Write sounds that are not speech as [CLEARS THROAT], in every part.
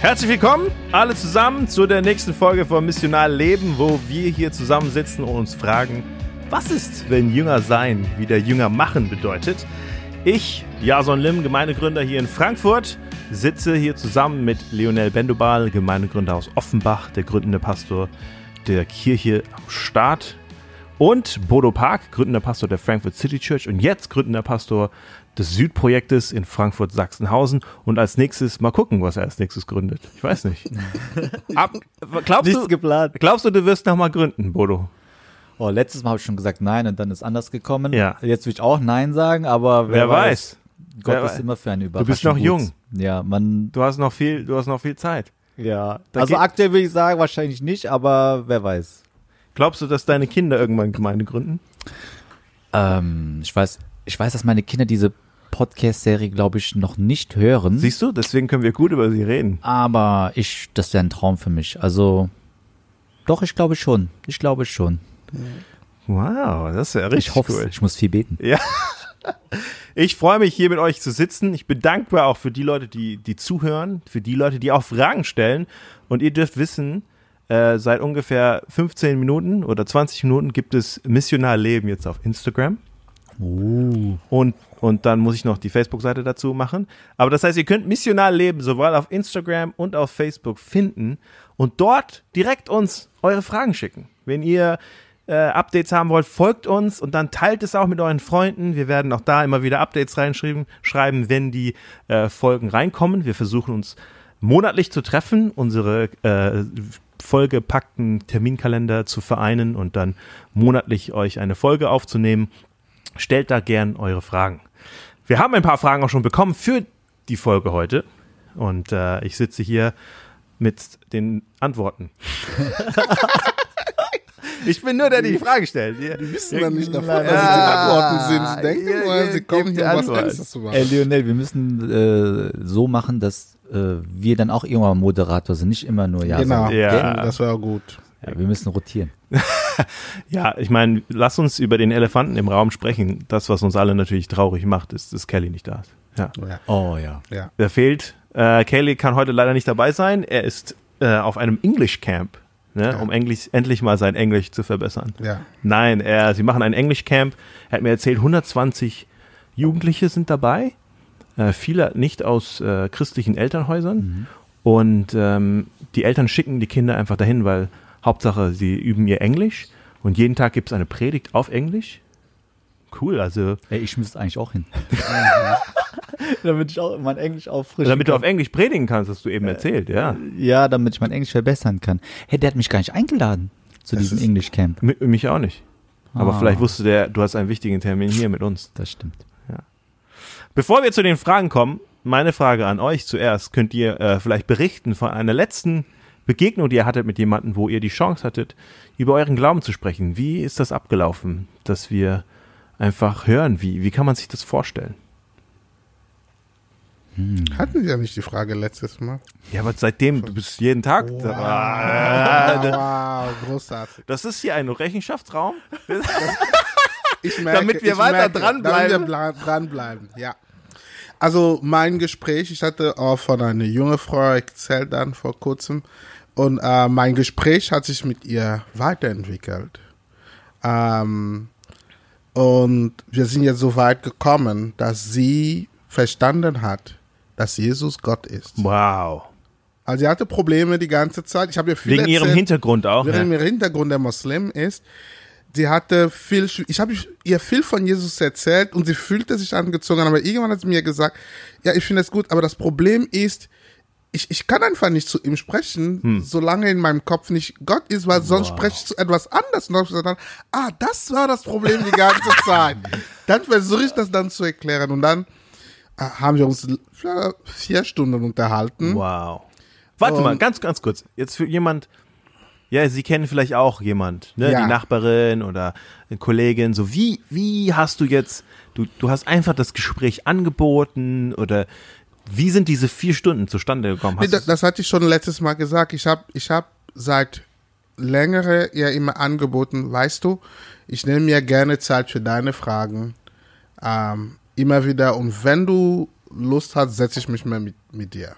Herzlich willkommen alle zusammen zu der nächsten Folge von Missional Leben, wo wir hier zusammensitzen und uns fragen, was ist, wenn Jünger sein wieder Jünger machen bedeutet? Ich, Jason Lim, Gemeindegründer hier in Frankfurt, sitze hier zusammen mit Lionel Bendobal, Gemeindegründer aus Offenbach, der gründende Pastor der Kirche am Start und Bodo Park, gründender Pastor der Frankfurt City Church und jetzt gründender Pastor des Südprojektes in Frankfurt-Sachsenhausen und als nächstes mal gucken, was er als nächstes gründet. Ich weiß nicht. [LAUGHS] Ab, glaubst, Nichts du, geplant. glaubst du, du wirst nochmal gründen, Bodo? Oh, letztes Mal habe ich schon gesagt nein und dann ist anders gekommen. Ja. Jetzt will ich auch nein sagen, aber Wer weiß. Gott Wer ist weiß. immer für eine Du Überraschung. bist noch gut. jung. Ja, man. Du hast noch viel, du hast noch viel Zeit. Ja. Da also aktuell würde ich sagen wahrscheinlich nicht, aber wer weiß. Glaubst du, dass deine Kinder irgendwann Gemeinde gründen? Ähm, ich weiß, ich weiß, dass meine Kinder diese Podcast-Serie, glaube ich, noch nicht hören. Siehst du, deswegen können wir gut über sie reden. aber ich, das wäre ein Traum für mich. Also, doch, ich glaube schon. Ich glaube schon. Wow, das ist ja richtig Ich hoffe, cool. ich muss viel beten. Ja. Ich freue mich, hier mit euch zu sitzen. Ich bin dankbar auch für die Leute, die, die zuhören, für die Leute, die auch Fragen stellen. Und ihr dürft wissen, äh, seit ungefähr 15 Minuten oder 20 Minuten gibt es Missionar Leben jetzt auf Instagram. Und, und dann muss ich noch die Facebook-Seite dazu machen. Aber das heißt, ihr könnt Missionar Leben sowohl auf Instagram und auf Facebook finden und dort direkt uns eure Fragen schicken. Wenn ihr äh, Updates haben wollt, folgt uns und dann teilt es auch mit euren Freunden. Wir werden auch da immer wieder Updates reinschreiben, schreiben, wenn die äh, Folgen reinkommen. Wir versuchen uns monatlich zu treffen, unsere äh, vollgepackten Terminkalender zu vereinen und dann monatlich euch eine Folge aufzunehmen. Stellt da gern eure Fragen. Wir haben ein paar Fragen auch schon bekommen für die Folge heute und äh, ich sitze hier mit den Antworten. [LAUGHS] ich bin nur der, der die Frage stellt. Die wissen dann nicht davon, dass die Antworten sind. Sie denken ja, sie kommen hier, um was. Ernstes zu machen. Ey, Lionel, wir müssen äh, so machen, dass äh, wir dann auch irgendwann Moderator sind, nicht immer nur ja Genau, sagen. Ja. das wäre gut. Ja, wir müssen rotieren. [LAUGHS] Ja, ich meine, lass uns über den Elefanten im Raum sprechen. Das, was uns alle natürlich traurig macht, ist, dass Kelly nicht da ist. Ja. Ja, Oh ja. ja. Der fehlt. Äh, Kelly kann heute leider nicht dabei sein. Er ist äh, auf einem English Camp, ne, Ja. um Englisch, endlich mal sein Englisch zu verbessern. ja. Nein, er, sie machen ein English Camp. Er hat mir erzählt, 120 Jugendliche sind dabei. Äh, viele nicht aus äh, christlichen Elternhäusern. Und ähm, die Eltern schicken die Kinder einfach dahin, weil Hauptsache, sie üben ihr Englisch. Und jeden Tag gibt es eine Predigt auf Englisch. Cool, also Ey, ich müsste eigentlich auch hin. [LAUGHS] [LAUGHS] damit ich auch mein Englisch auffrischen damit du auf. Englisch predigen kannst, hast du eben erzählt, ja. Ja, damit ich mein Englisch verbessern kann. Hey, der hat mich gar nicht eingeladen zu Das diesem English Camp. Mi- Mich auch nicht. Aber Ah. vielleicht wusste der, du hast einen wichtigen Termin hier mit uns. Das stimmt. Bevor wir zu den Fragen kommen, meine Frage an euch zuerst. Könnt ihr äh, vielleicht berichten von einer letzten Begegnung, die ihr hattet mit jemandem, wo ihr die Chance hattet, über euren Glauben zu sprechen? Wie ist das abgelaufen, dass wir einfach hören? Wie, wie kann man sich das vorstellen? Hatten wir nicht die Frage letztes Mal? Ja, aber seitdem, du bist jeden Tag. Wow, Ah, wow [LAUGHS] großartig. Das ist hier ein Rechenschaftsraum. Ich [LAUGHS] merke, Damit wir ich weiter merke, dranbleiben. Damit wir dranbleiben, ja. Also mein Gespräch, ich hatte auch von einer jungen Frau erzählt dann vor kurzem und äh, mein Gespräch hat sich mit ihr weiterentwickelt. Ähm, und wir sind jetzt so weit gekommen, dass sie verstanden hat, dass Jesus Gott ist. Wow. Also sie hatte Probleme die ganze Zeit. Ich habe ihr viel Wegen ihrem erzählt Hintergrund auch. Ja. während ihr Hintergrund der Muslim ist. Sie hatte viel, ich habe ihr viel von Jesus erzählt und sie fühlte sich angezogen, aber irgendwann hat sie mir gesagt, ja, ich finde es gut, aber das Problem ist, ich, ich kann einfach nicht zu ihm sprechen, Hm. solange in meinem Kopf nicht Gott ist, weil sonst spreche ich zu etwas anderes. Und dann gesagt, ah, das war das Problem die ganze [LAUGHS] Zeit. dann versuche ich das dann zu erklären und dann äh, haben wir uns vier Stunden unterhalten. Wow. Warte Und- mal, ganz, ganz kurz. Jetzt für jemand, ja, Sie kennen vielleicht auch jemand, ne? Ja. Die Nachbarin oder eine Kollegin. So, wie, wie hast du jetzt, du, du hast einfach das Gespräch angeboten oder wie sind diese vier Stunden zustande gekommen? Nee, das, das hatte ich schon letztes Mal gesagt. Ich habe ich hab seit längere ja immer angeboten, weißt du, ich nehme mir gerne Zeit für deine Fragen. Ähm, immer wieder. Und wenn du Lust hast, setze ich mich mal mit, mit dir.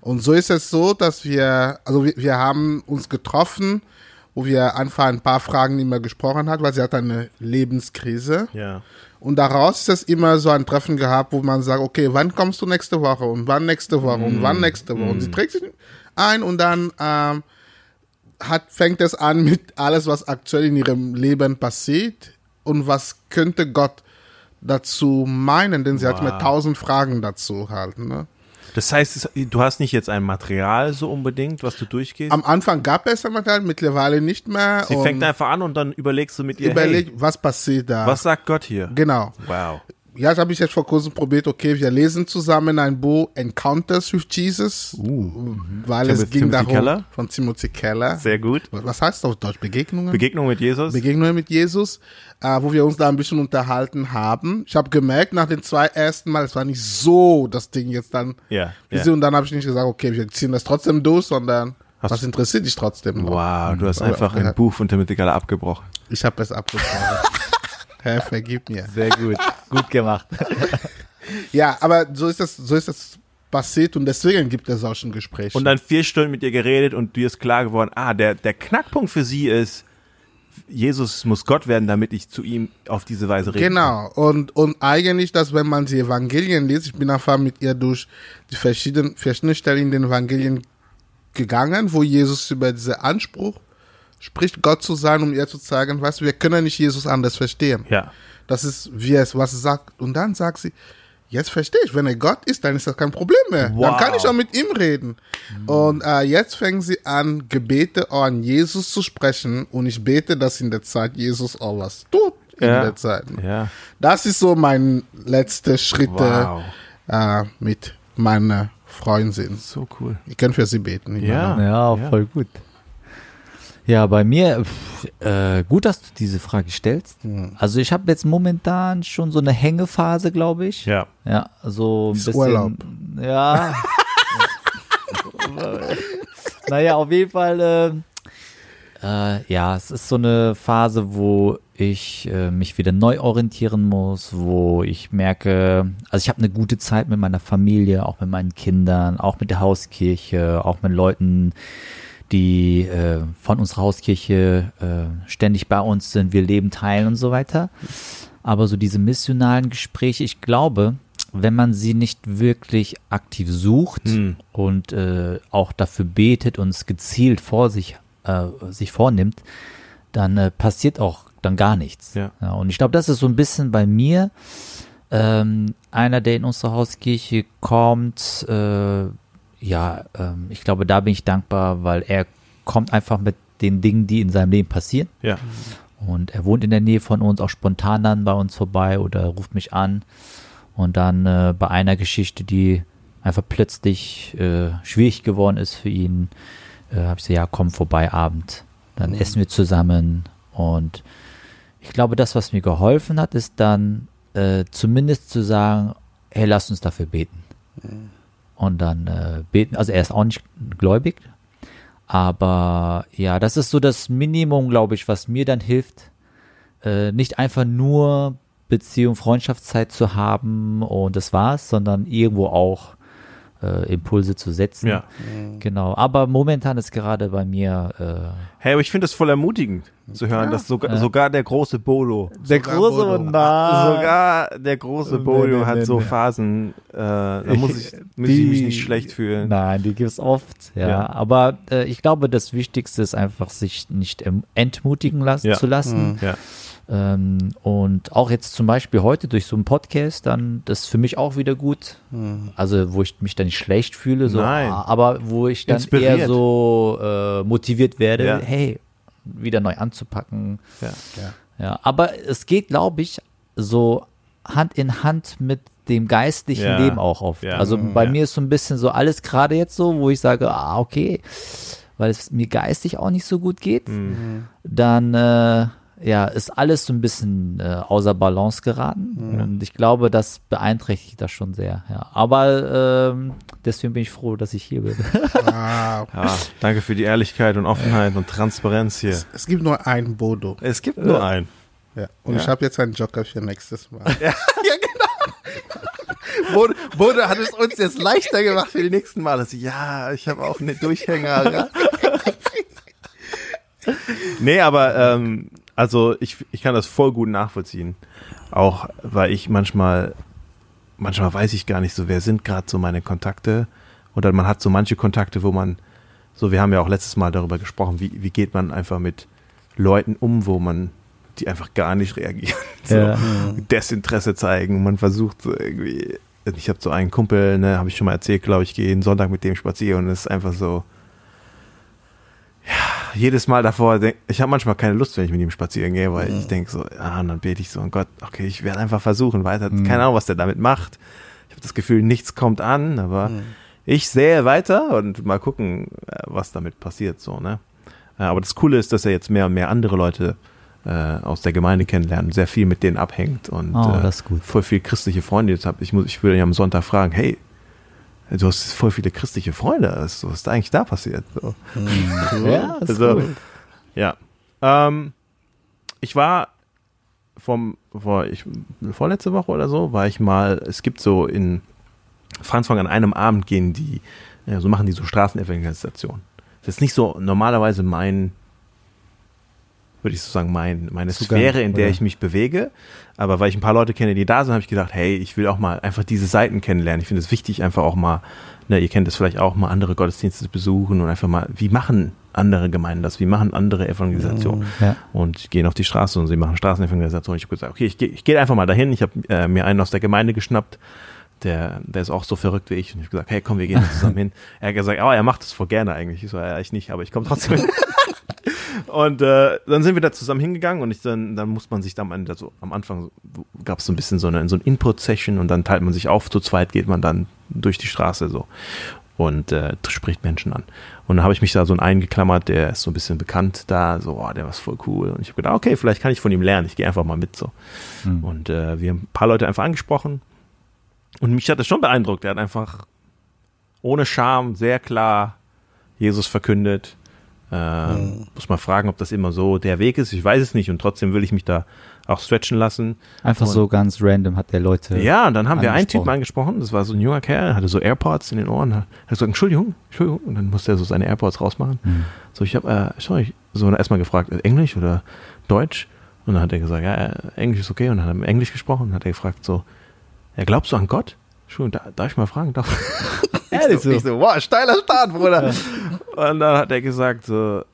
Und so ist es so, dass wir, also wir, wir haben uns getroffen, wo wir einfach ein paar Fragen nicht mehr gesprochen hat, weil sie hat eine Lebenskrise. Ja. Und daraus ist es immer so ein Treffen gehabt, wo man sagt, okay, wann kommst du nächste Woche und wann nächste Woche und wann nächste Woche. Und sie trägt sich ein und dann ähm, hat, fängt es an [LAUGHS] mit alles, was aktuell in ihrem Leben passiert und was könnte Gott dazu meinen, denn sie hat mir Wow. tausend Fragen dazu halt. Ne? Das heißt, du hast nicht jetzt ein Material so unbedingt, was du durchgehst. Am Anfang gab es ein Material, mittlerweile nicht mehr. Sie fängt einfach an und dann überlegst du mit ihr, überleg, hey, was passiert da. was sagt Gott hier? Genau. Wow. Ja, das habe ich jetzt vor kurzem probiert. Okay, wir lesen zusammen ein Buch Encounters with Jesus, weil es Uh. Ging Timothy darum Keller? von Timothy Keller. Sehr gut. Was heißt das auf Deutsch? Begegnungen? Begegnung mit Jesus? Begegnungen mit Jesus, äh, wo wir uns da ein bisschen unterhalten haben. Ich habe gemerkt, nach den zwei ersten Mal, es war nicht so das Ding jetzt dann. Ja, ja. sie- Und dann habe ich nicht gesagt, okay, wir ziehen das trotzdem durch, sondern Hast was interessiert dich trotzdem noch? wow, du hast einfach ja. ein Buch von Timothy Keller abgebrochen. Ich habe es abgebrochen. [LAUGHS] Herr, vergib mir. Sehr gut. Gut gemacht. [LAUGHS] Ja, aber so ist das, so ist das passiert und deswegen gibt es solchen Gespräche. Und dann vier Stunden mit ihr geredet und dir ist klar geworden, ah, der, der Knackpunkt für sie ist, Jesus muss Gott werden, damit ich zu ihm auf diese Weise rede. Genau. Und, und eigentlich, dass wenn man die Evangelien liest, ich bin einfach mit ihr durch die verschiedenen, verschiedenen Stellen in den Evangelien gegangen, wo Jesus über diesen Anspruch spricht, Gott zu sein, um ihr zu zeigen, weißt du, wir können nicht Jesus anders verstehen. Ja. Das ist, wie es, was es sagt. Und dann sagt sie, jetzt verstehe ich, wenn er Gott ist, dann ist das kein Problem mehr. Dann Wow. kann ich auch mit ihm reden. Und äh, jetzt fängt sie an, Gebete an Jesus zu sprechen. Und ich bete, dass in der Zeit Jesus auch was tut in Ja. der Zeit. Ja. Das ist so mein letzte Schritte Wow. äh, mit meiner Freundin. So cool. Ich kann für sie beten. Ja. Ja, Ja. voll gut. Ja, bei mir, pff, äh, gut, dass du diese Frage stellst. Also ich habe jetzt momentan schon so eine Hängephase, glaube ich. Ja. Ja, so ein Ist bisschen. Urlaub. Ja. [LAUGHS] naja, auf jeden Fall, äh, äh, ja, es ist so eine Phase, wo ich äh, mich wieder neu orientieren muss, wo ich merke, also ich habe eine gute Zeit mit meiner Familie, auch mit meinen Kindern, auch mit der Hauskirche, auch mit Leuten, die äh, von unserer Hauskirche äh, ständig bei uns sind, wir Leben teilen und so weiter. Aber so diese missionalen Gespräche, ich glaube, wenn man sie nicht wirklich aktiv sucht Hm. und äh, auch dafür betet und es gezielt vor sich, äh, sich vornimmt, dann äh, passiert auch dann gar nichts. Ja. und ich glaube, das ist so ein bisschen bei mir. Ähm, einer, der in unsere Hauskirche kommt, äh, ja, ähm, ich glaube, da bin ich dankbar, weil er kommt einfach mit den Dingen, die in seinem Leben passieren. Ja. Und er wohnt in der Nähe von uns, auch spontan dann bei uns vorbei oder ruft mich an. Und dann äh, bei einer Geschichte, die einfach plötzlich äh, schwierig geworden ist für ihn, äh, habe ich gesagt, ja, komm vorbei Abend. Dann essen wir zusammen. Und ich glaube, das, was mir geholfen hat, ist dann äh, zumindest zu sagen, hey, lass uns dafür beten. Und dann äh, beten, also er ist auch nicht gläubig, aber ja, das ist so das Minimum, glaube ich, was mir dann hilft, äh, nicht einfach nur Beziehung, Freundschaftszeit zu haben und das war's, sondern irgendwo auch äh, Impulse zu setzen. Ja. Genau. Aber momentan ist gerade bei mir äh, Hey, aber ich finde es voll ermutigend zu hören, dass sogar, sogar der große Bolo, der Sogar große Bodo. und nah. sogar der große Nee, Bolo nee, hat nee, so nee. Phasen, äh, da muss ich, muss ich mich nicht schlecht fühlen. Nein, die gibt's oft, ja. Ja. Aber äh, ich glaube, das Wichtigste ist einfach, sich nicht entmutigen lassen, Ja. zu lassen. Ja. Ähm, und auch jetzt zum Beispiel heute durch so einen Podcast, dann das ist für mich auch wieder gut. Also wo ich mich dann nicht schlecht fühle, so, Nein. aber wo ich dann Inspiriert. eher so äh, motiviert werde, Ja. hey, wieder neu anzupacken. Ja. Ja, aber es geht, glaube ich, so Hand in Hand mit dem geistlichen Ja. Leben auch oft. Ja. Also bei Ja. mir ist so ein bisschen so alles gerade jetzt so, wo ich sage, ah, okay, weil es mir geistig auch nicht so gut geht, Mhm. dann äh, ja, ist alles so ein bisschen äh, außer Balance geraten. Mhm. Und ich glaube, das beeinträchtigt das schon sehr. Ja. Aber ähm, deswegen bin ich froh, dass ich hier bin. [LAUGHS] Ah, Ja, danke für die Ehrlichkeit und Offenheit und Transparenz hier. es gibt nur einen Bodo. Es gibt nur einen. Ja. Und Ja. ich habe jetzt einen Joker für nächstes Mal. [LAUGHS] Bodo, Bodo hat es uns jetzt leichter gemacht für die nächsten Male. Also, ja, ich habe auch eine Durchhänger. Ja. nee, aber ähm, also ich, ich kann das voll gut nachvollziehen. Auch weil ich manchmal, manchmal weiß ich gar nicht so, wer sind gerade so meine Kontakte. Oder man hat so manche Kontakte, wo man, so wir haben ja auch letztes Mal darüber gesprochen, wie, wie geht man einfach mit Leuten um, wo man die einfach gar nicht reagieren. [LAUGHS] So Ja. Desinteresse zeigen. Man versucht so irgendwie. Ich habe so einen Kumpel, ne, habe ich schon mal erzählt, glaube ich, gehe jeden Sonntag mit dem spazieren und es ist einfach so. Ja, jedes Mal davor, denk, ich habe manchmal keine Lust, wenn ich mit ihm spazieren gehe, weil ich denke so, ah, und dann bete ich so, oh Gott, okay, ich werde einfach versuchen, weiter, keine Ahnung, was der damit macht. Ich habe das Gefühl, nichts kommt an, aber ich sehe weiter und mal gucken, äh, was damit passiert, so, ne. Äh, Aber das Coole ist, dass er jetzt mehr und mehr andere Leute äh, aus der Gemeinde kennenlernt, sehr viel mit denen abhängt und Oh, äh, das ist gut. voll viel christliche Freunde jetzt habe. Ich muss, ich würde ihn am Sonntag fragen, hey, du hast voll viele christliche Freunde, was was ist eigentlich da passiert? So. [LAUGHS] Ja, das ist Also, gut. ja. Ähm, ich war vom, vor, ich, vorletzte Woche oder so, war ich mal, es gibt so in Franzfang an einem Abend gehen die, so machen die so Straßenevangelisation. Das ist nicht so normalerweise mein, würde ich so sagen, mein, meine Zugang, Sphäre, in der oder? ich mich bewege. Aber weil ich ein paar Leute kenne, die da sind, habe ich gedacht, hey, ich will auch mal einfach diese Seiten kennenlernen. Ich finde es wichtig, einfach auch mal, ne, ihr kennt es vielleicht auch, mal andere Gottesdienste besuchen und einfach mal, wie machen andere Gemeinden das? Wie machen andere Evangelisationen? Ja. und gehen auf die Straße und sie machen Straßenevangelisation. Ich habe gesagt, okay, ich gehe ich geh einfach mal dahin. Ich habe äh, mir einen aus der Gemeinde geschnappt, der, der ist auch so verrückt wie ich. Und ich habe gesagt, hey, komm, wir gehen zusammen hin. Er hat gesagt, oh, er macht das voll gerne eigentlich. Ich so, ja, ich nicht, aber ich komme trotzdem [LAUGHS] hin. Und äh, dann sind wir da zusammen hingegangen und ich dann, dann muss man sich da am Ende so, am Anfang gab es so ein bisschen so eine so ein Input-Session und dann teilt man sich auf, zu zweit geht man dann durch die Straße so und äh, spricht Menschen an. Und dann habe ich mich da so eingeklammert, der ist so ein bisschen bekannt da, so, oh, der war voll cool. Und ich habe gedacht, okay, vielleicht kann ich von ihm lernen, ich gehe einfach mal mit so. Mhm. Und äh, wir haben ein paar Leute einfach angesprochen. Und mich hat das schon beeindruckt. Er hat einfach ohne Scham sehr klar Jesus verkündet. Äh, Muss mal fragen, ob das immer so der Weg ist. Ich weiß es nicht und trotzdem will ich mich da auch stretchen lassen. Einfach Und- so ganz random hat der Leute. Ja, und dann haben wir einen. Typen angesprochen, das war so ein junger Kerl, hatte so AirPods in den Ohren, hat gesagt, Entschuldigung, Entschuldigung, und dann musste er so seine AirPods rausmachen. Mhm. So, ich habe, äh, sorry, so erstmal gefragt, äh, Englisch oder Deutsch? Und dann hat er gesagt, ja, äh, Englisch ist okay, und dann hat er Englisch gesprochen, und dann hat er gefragt, so, ja, glaubst du an Gott? Entschuldigung, da, darf ich mal fragen? Darf? Ehrlich [LAUGHS] ich, so, so. ich so, wow, steiler Start, Bruder. Und dann hat er gesagt, so,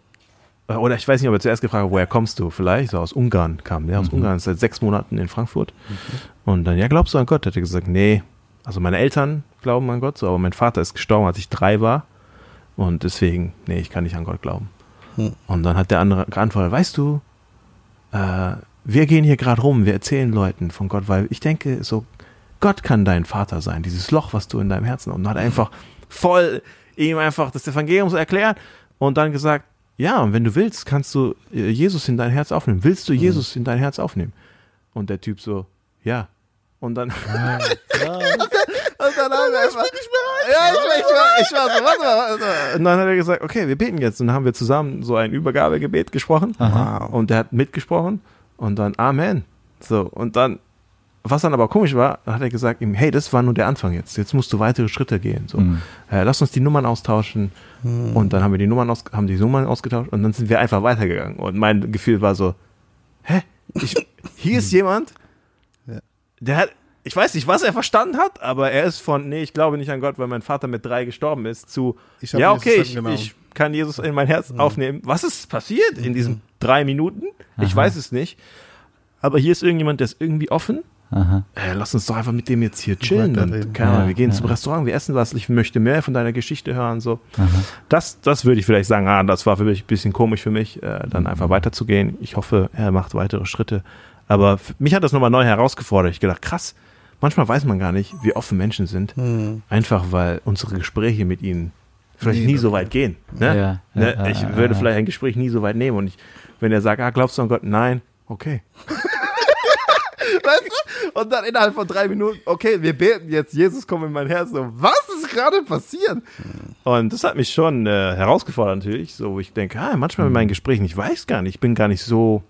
äh, oder ich weiß nicht, ob er zuerst gefragt hat, woher kommst du? Vielleicht, so aus Ungarn kam der, aus Ungarn, ist seit sechs Monaten in Frankfurt. Und dann, ja, glaubst du an Gott? Hat er gesagt, nee. Also meine Eltern glauben an Gott, so, aber mein Vater ist gestorben, als ich drei war. Und deswegen, nee, ich kann nicht an Gott glauben. Hm. Und dann hat der andere geantwortet, weißt du, äh, wir gehen hier gerade rum, wir erzählen Leuten von Gott, weil ich denke, so, Gott kann dein Vater sein, dieses Loch, was du in deinem Herzen hast. Und hat einfach voll ihm einfach das Evangelium so erklärt und dann gesagt, ja, und wenn du willst, kannst du äh, Jesus in dein Herz aufnehmen. Willst du Jesus in dein Herz aufnehmen? Und der Typ so, ja. Und dann, [LAUGHS] und dann haben wir einfach, ja, ich ich war, ich war so, warte mal, warte mal. Und dann hat er gesagt, okay, wir beten jetzt. Und dann haben wir zusammen so ein Übergabegebet gesprochen. Wow. Und der hat mitgesprochen und dann Amen. So, und dann, was dann aber komisch war, hat er gesagt ihm, hey, das war nur der Anfang jetzt. Jetzt musst du weitere Schritte gehen. So, Mhm. äh, lass uns die Nummern austauschen. Und dann haben wir die Nummern aus, haben die Nummern ausgetauscht und dann sind wir einfach weitergegangen. Und mein Gefühl war so, hä? Ich, [LAUGHS] hier ist jemand, Ja. der hat, ich weiß nicht, was er verstanden hat, aber er ist von, nee, ich glaube nicht an Gott, weil mein Vater mit drei gestorben ist, zu, ja, okay, ich, ich kann Jesus in mein Herz aufnehmen. Was ist passiert in diesen drei Minuten? Ich Aha. weiß es nicht. Aber hier ist irgendjemand, der ist irgendwie offen. Aha. Äh, lass uns doch einfach mit dem jetzt hier chillen. Und, keine Ahnung, wir gehen ja. zum Restaurant, wir essen was. Ich möchte mehr von deiner Geschichte hören. So. Aha. Das, das würde ich vielleicht sagen, ah, das war für mich ein bisschen komisch für mich, äh, dann einfach weiterzugehen. Ich hoffe, er macht weitere Schritte. Aber für mich hat das nochmal neu herausgefordert. Ich gedacht, krass, manchmal weiß man gar nicht, wie offen Menschen sind. Hm. Einfach weil unsere Gespräche mit ihnen vielleicht nie das- so weit gehen. Ne? Ja, ne? ja, ich ja, würde ja. vielleicht ein Gespräch nie so weit nehmen. Und ich, wenn er sagt, ah, glaubst du an Gott? Nein, okay. Und dann innerhalb von drei Minuten, okay, wir beten jetzt, Jesus komm in mein Herz. So, was ist gerade passiert? Und das hat mich schon äh, herausgefordert natürlich, so wo ich denke, ah, manchmal in meinen Gesprächen, ich weiß gar nicht, ich bin gar nicht so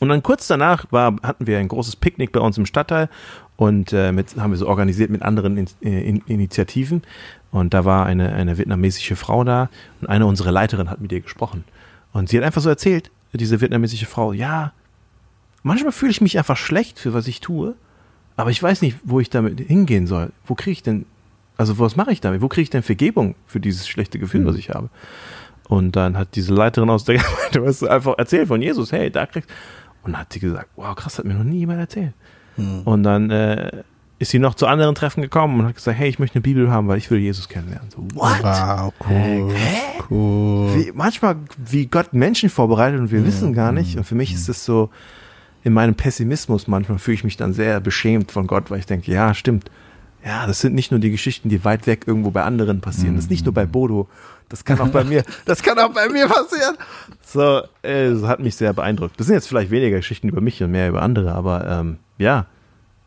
Und dann kurz danach war, hatten wir ein großes Picknick bei uns im Stadtteil und äh, mit, haben wir so organisiert mit anderen in, in, Initiativen. Und da war eine, eine vietnamesische Frau da und eine unserer Leiterinnen hat mit ihr gesprochen. Und sie hat einfach so erzählt, diese vietnamesische Frau, ja, manchmal fühle ich mich einfach schlecht für was ich tue, aber ich weiß nicht, wo ich damit hingehen soll. Wo kriege ich denn, also was mache ich damit? Wo kriege ich denn Vergebung für dieses schlechte Gefühl, hm. was ich habe? Und dann hat diese Leiterin aus der [LAUGHS] Gemeinde was einfach erzählt von Jesus, hey, da kriegst Und dann hat sie gesagt, wow, krass, hat mir noch nie jemand erzählt. Hm. Und dann äh, ist sie noch zu anderen Treffen gekommen und hat gesagt, hey, ich möchte eine Bibel haben, weil ich will Jesus kennenlernen. So, what? Wow, cool. Hä? Cool. Wie, manchmal, wie Gott Menschen vorbereitet und wir mhm. wissen gar nicht. Und für mich ist es so, in meinem Pessimismus manchmal fühle ich mich dann sehr beschämt von Gott, weil ich denke, ja, stimmt. Ja, das sind nicht nur die Geschichten, die weit weg irgendwo bei anderen passieren. Das ist nicht nur bei Bodo. Das kann auch bei mir, [LAUGHS] das kann auch bei mir passieren. So, äh, das hat mich sehr beeindruckt. Das sind jetzt vielleicht weniger Geschichten über mich und mehr über andere, aber ähm, ja,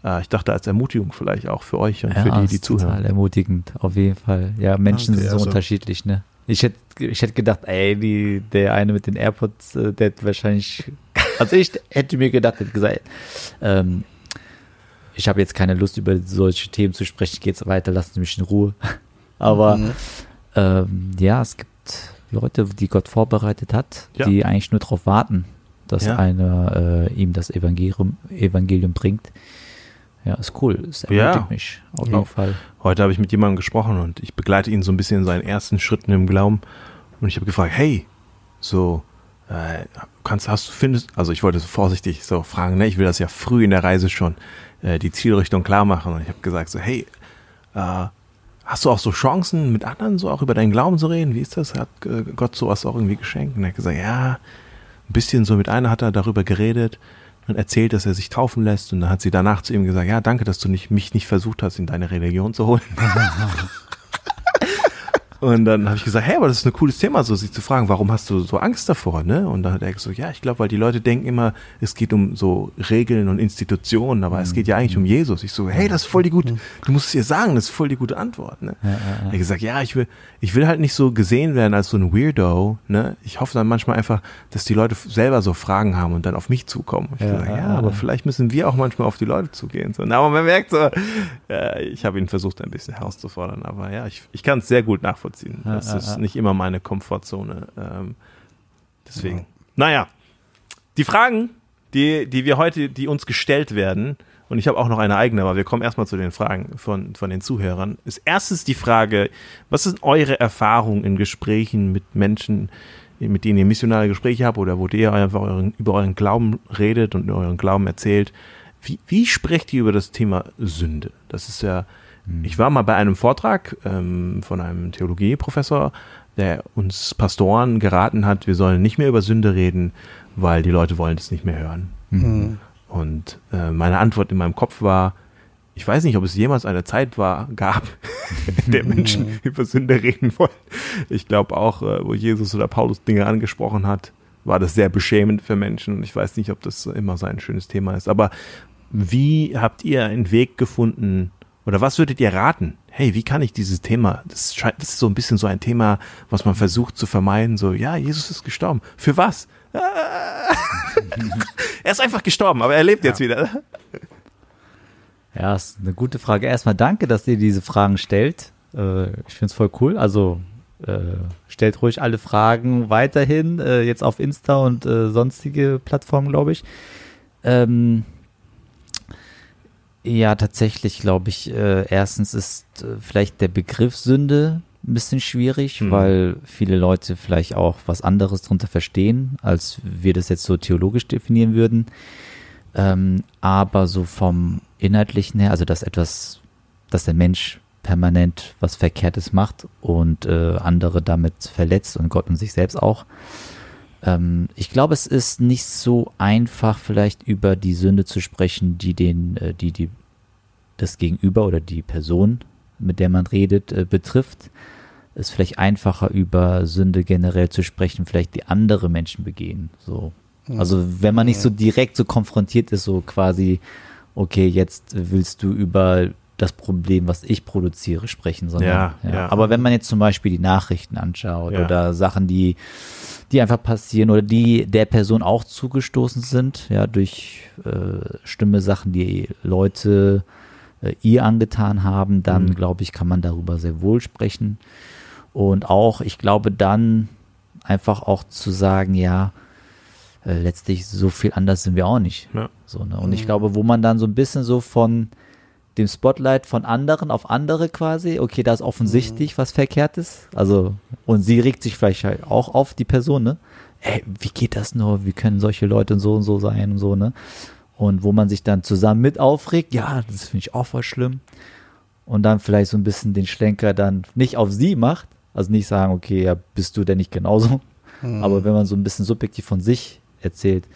äh, ich dachte als Ermutigung vielleicht auch für euch und ja, für die, die zuhören. Total ermutigend, auf jeden Fall. Ja, Menschen okay, sind so also. unterschiedlich, ne? Ich hätte ich hätte gedacht, ey, die, der eine mit den AirPods, äh, der hat wahrscheinlich, also ich hätte mir gedacht, hätte gesagt, ähm, ich habe jetzt keine Lust über solche Themen zu sprechen, geht's weiter, lassen Sie mich in Ruhe. [LAUGHS] Aber mhm. ähm, ja, es gibt Leute, die Gott vorbereitet hat, ja. die eigentlich nur darauf warten, dass ja. einer äh, ihm das Evangelium, Evangelium bringt. Ja, ist cool. Es ermutigt ja, mich auf jeden Fall. Heute habe ich mit jemandem gesprochen und ich begleite ihn so ein bisschen in seinen ersten Schritten im Glauben. Und ich habe gefragt, hey, so, äh, kannst, hast du, findest, also ich wollte so vorsichtig so fragen, ne, ich will das ja früh in der Reise schon, äh, die Zielrichtung klar machen. Und ich habe gesagt so, hey, äh, hast du auch so Chancen, mit anderen so auch über deinen Glauben zu reden? Wie ist das? Hat äh, Gott sowas auch irgendwie geschenkt? Und er hat gesagt, ja, ein bisschen so mit einer hat er darüber geredet und erzählt, dass er sich taufen lässt. Und dann hat sie danach zu ihm gesagt, ja, danke, dass du nicht, mich nicht versucht hast, in deine Religion zu holen. [LAUGHS] Und dann habe ich gesagt, hey, aber das ist ein cooles Thema, so sich zu fragen, warum hast du so Angst davor, ne? Und dann hat er gesagt, ja, ich glaube, weil die Leute denken immer, es geht um so Regeln und Institutionen, aber mhm. es geht ja eigentlich um Jesus. Ich so, hey, das ist voll die gute, du musst es ihr sagen, das ist voll die gute Antwort, ne? Ja, ja, ja. Er hat gesagt, ja, ich will, ich will halt nicht so gesehen werden als so ein Weirdo, ne? Ich hoffe dann manchmal einfach, dass die Leute selber so Fragen haben und dann auf mich zukommen. Ich ja, gesagt, ja, aber vielleicht müssen wir auch manchmal auf die Leute zugehen. So, aber man merkt so, ja, ich habe ihn versucht, ein bisschen herauszufordern, aber ja, ich, ich kann es sehr gut nachvollziehen nachvollziehen. Das ja, ist ja. nicht immer meine Komfortzone. Ähm, deswegen. Ja. Naja, die Fragen, die, die wir heute, die uns gestellt werden, und ich habe auch noch eine eigene, aber wir kommen erstmal zu den Fragen von, von den Zuhörern. Ist erstens die Frage, was sind eure Erfahrungen in Gesprächen mit Menschen, mit denen ihr missionale Gespräche habt oder wo ihr einfach euren, über euren Glauben redet und euren Glauben erzählt? Wie, wie sprecht ihr über das Thema Sünde? Das ist ja. Ich war mal bei einem Vortrag ähm, von einem Theologieprofessor, der uns Pastoren geraten hat, wir sollen nicht mehr über Sünde reden, weil die Leute wollen es nicht mehr hören. Mhm. Und äh, meine Antwort in meinem Kopf war, ich weiß nicht, ob es jemals eine Zeit war, gab, in [LAUGHS] der Menschen mhm. über Sünde reden wollen. Ich glaube auch, äh, wo Jesus oder Paulus Dinge angesprochen hat, war das sehr beschämend für Menschen. Und ich weiß nicht, ob das immer so ein schönes Thema ist. Aber wie habt ihr einen Weg gefunden, oder was würdet ihr raten? Hey, wie kann ich dieses Thema, das, scheint, das ist so ein bisschen so ein Thema, was man versucht zu vermeiden, so, ja, Jesus ist gestorben. Für was? [LAUGHS] er ist einfach gestorben, aber er lebt ja. jetzt wieder. Ja, ist eine gute Frage. Erstmal danke, dass ihr diese Fragen stellt. Äh, ich finde es voll cool. Also äh, stellt ruhig alle Fragen weiterhin, äh, jetzt auf Insta und sonstige Plattformen, glaube ich. Ähm, ja, tatsächlich glaube ich, äh, erstens ist äh, vielleicht der Begriff Sünde ein bisschen schwierig, mhm. weil viele Leute vielleicht auch was anderes darunter verstehen, als wir das jetzt so theologisch definieren würden. Ähm, aber so vom Inhaltlichen her, also dass etwas, dass der Mensch permanent was Verkehrtes macht und äh, andere damit verletzt und Gott und sich selbst auch. Ähm, ich glaube, es ist nicht so einfach, vielleicht über die Sünde zu sprechen, die den, äh, die, die das Gegenüber oder die Person, mit der man redet, äh, betrifft. Es ist vielleicht einfacher, über Sünde generell zu sprechen, vielleicht die andere Menschen begehen. So. Also wenn man nicht so direkt so konfrontiert ist, so quasi, okay, jetzt willst du über das Problem, was ich produziere, sprechen, sondern ja, ja. Aber wenn man jetzt zum Beispiel die Nachrichten anschaut ja. oder Sachen, die die einfach passieren oder die der Person auch zugestoßen sind, ja, durch äh, schlimme Sachen, die Leute äh, ihr angetan haben, dann Mhm. glaube ich, kann man darüber sehr wohl sprechen. Und auch, ich glaube, dann einfach auch zu sagen, ja, äh, letztlich so viel anders sind wir auch nicht. Ja. So, ne? Und ich glaube, wo man dann so ein bisschen so von dem Spotlight von anderen auf andere quasi, okay, da ist offensichtlich was Verkehrtes. Also, und sie regt sich vielleicht halt auch auf, die Person, ne? Ey, wie geht das nur? Wie können solche Leute so und so sein und so, ne? Und wo man sich dann zusammen mit aufregt, ja, das finde ich auch voll schlimm. Und dann vielleicht so ein bisschen den Schlenker dann nicht auf sie macht, also nicht sagen, okay, ja, bist du denn nicht genauso? Aber wenn man so ein bisschen subjektiv von sich erzählt,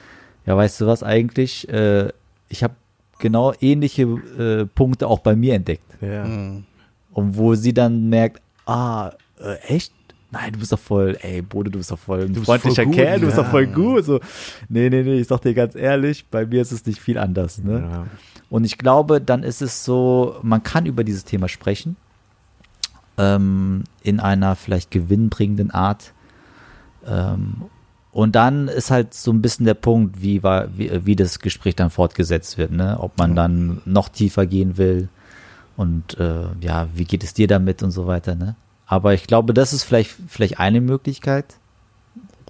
ja, weißt du was eigentlich, äh, ich habe genau ähnliche äh, Punkte auch bei mir entdeckt. Ja. Mhm. Und wo sie dann merkt, ah, äh, echt? Nein, du bist doch voll, ey, Bode, du bist doch voll ein freundlicher voll Kerl, du bist ja. doch voll gut. So, nee, nee, nee, ich sag dir ganz ehrlich, bei mir ist es nicht viel anders. Ne? Ja. Und ich glaube, dann ist es so, man kann über dieses Thema sprechen, ähm, in einer vielleicht gewinnbringenden Art. Ähm, und dann ist halt so ein bisschen der Punkt, wie, war, wie, wie das Gespräch dann fortgesetzt wird, ne? Ob man dann noch tiefer gehen will und äh, ja, wie geht es dir damit und so weiter, ne? Aber ich glaube, das ist vielleicht, vielleicht eine Möglichkeit.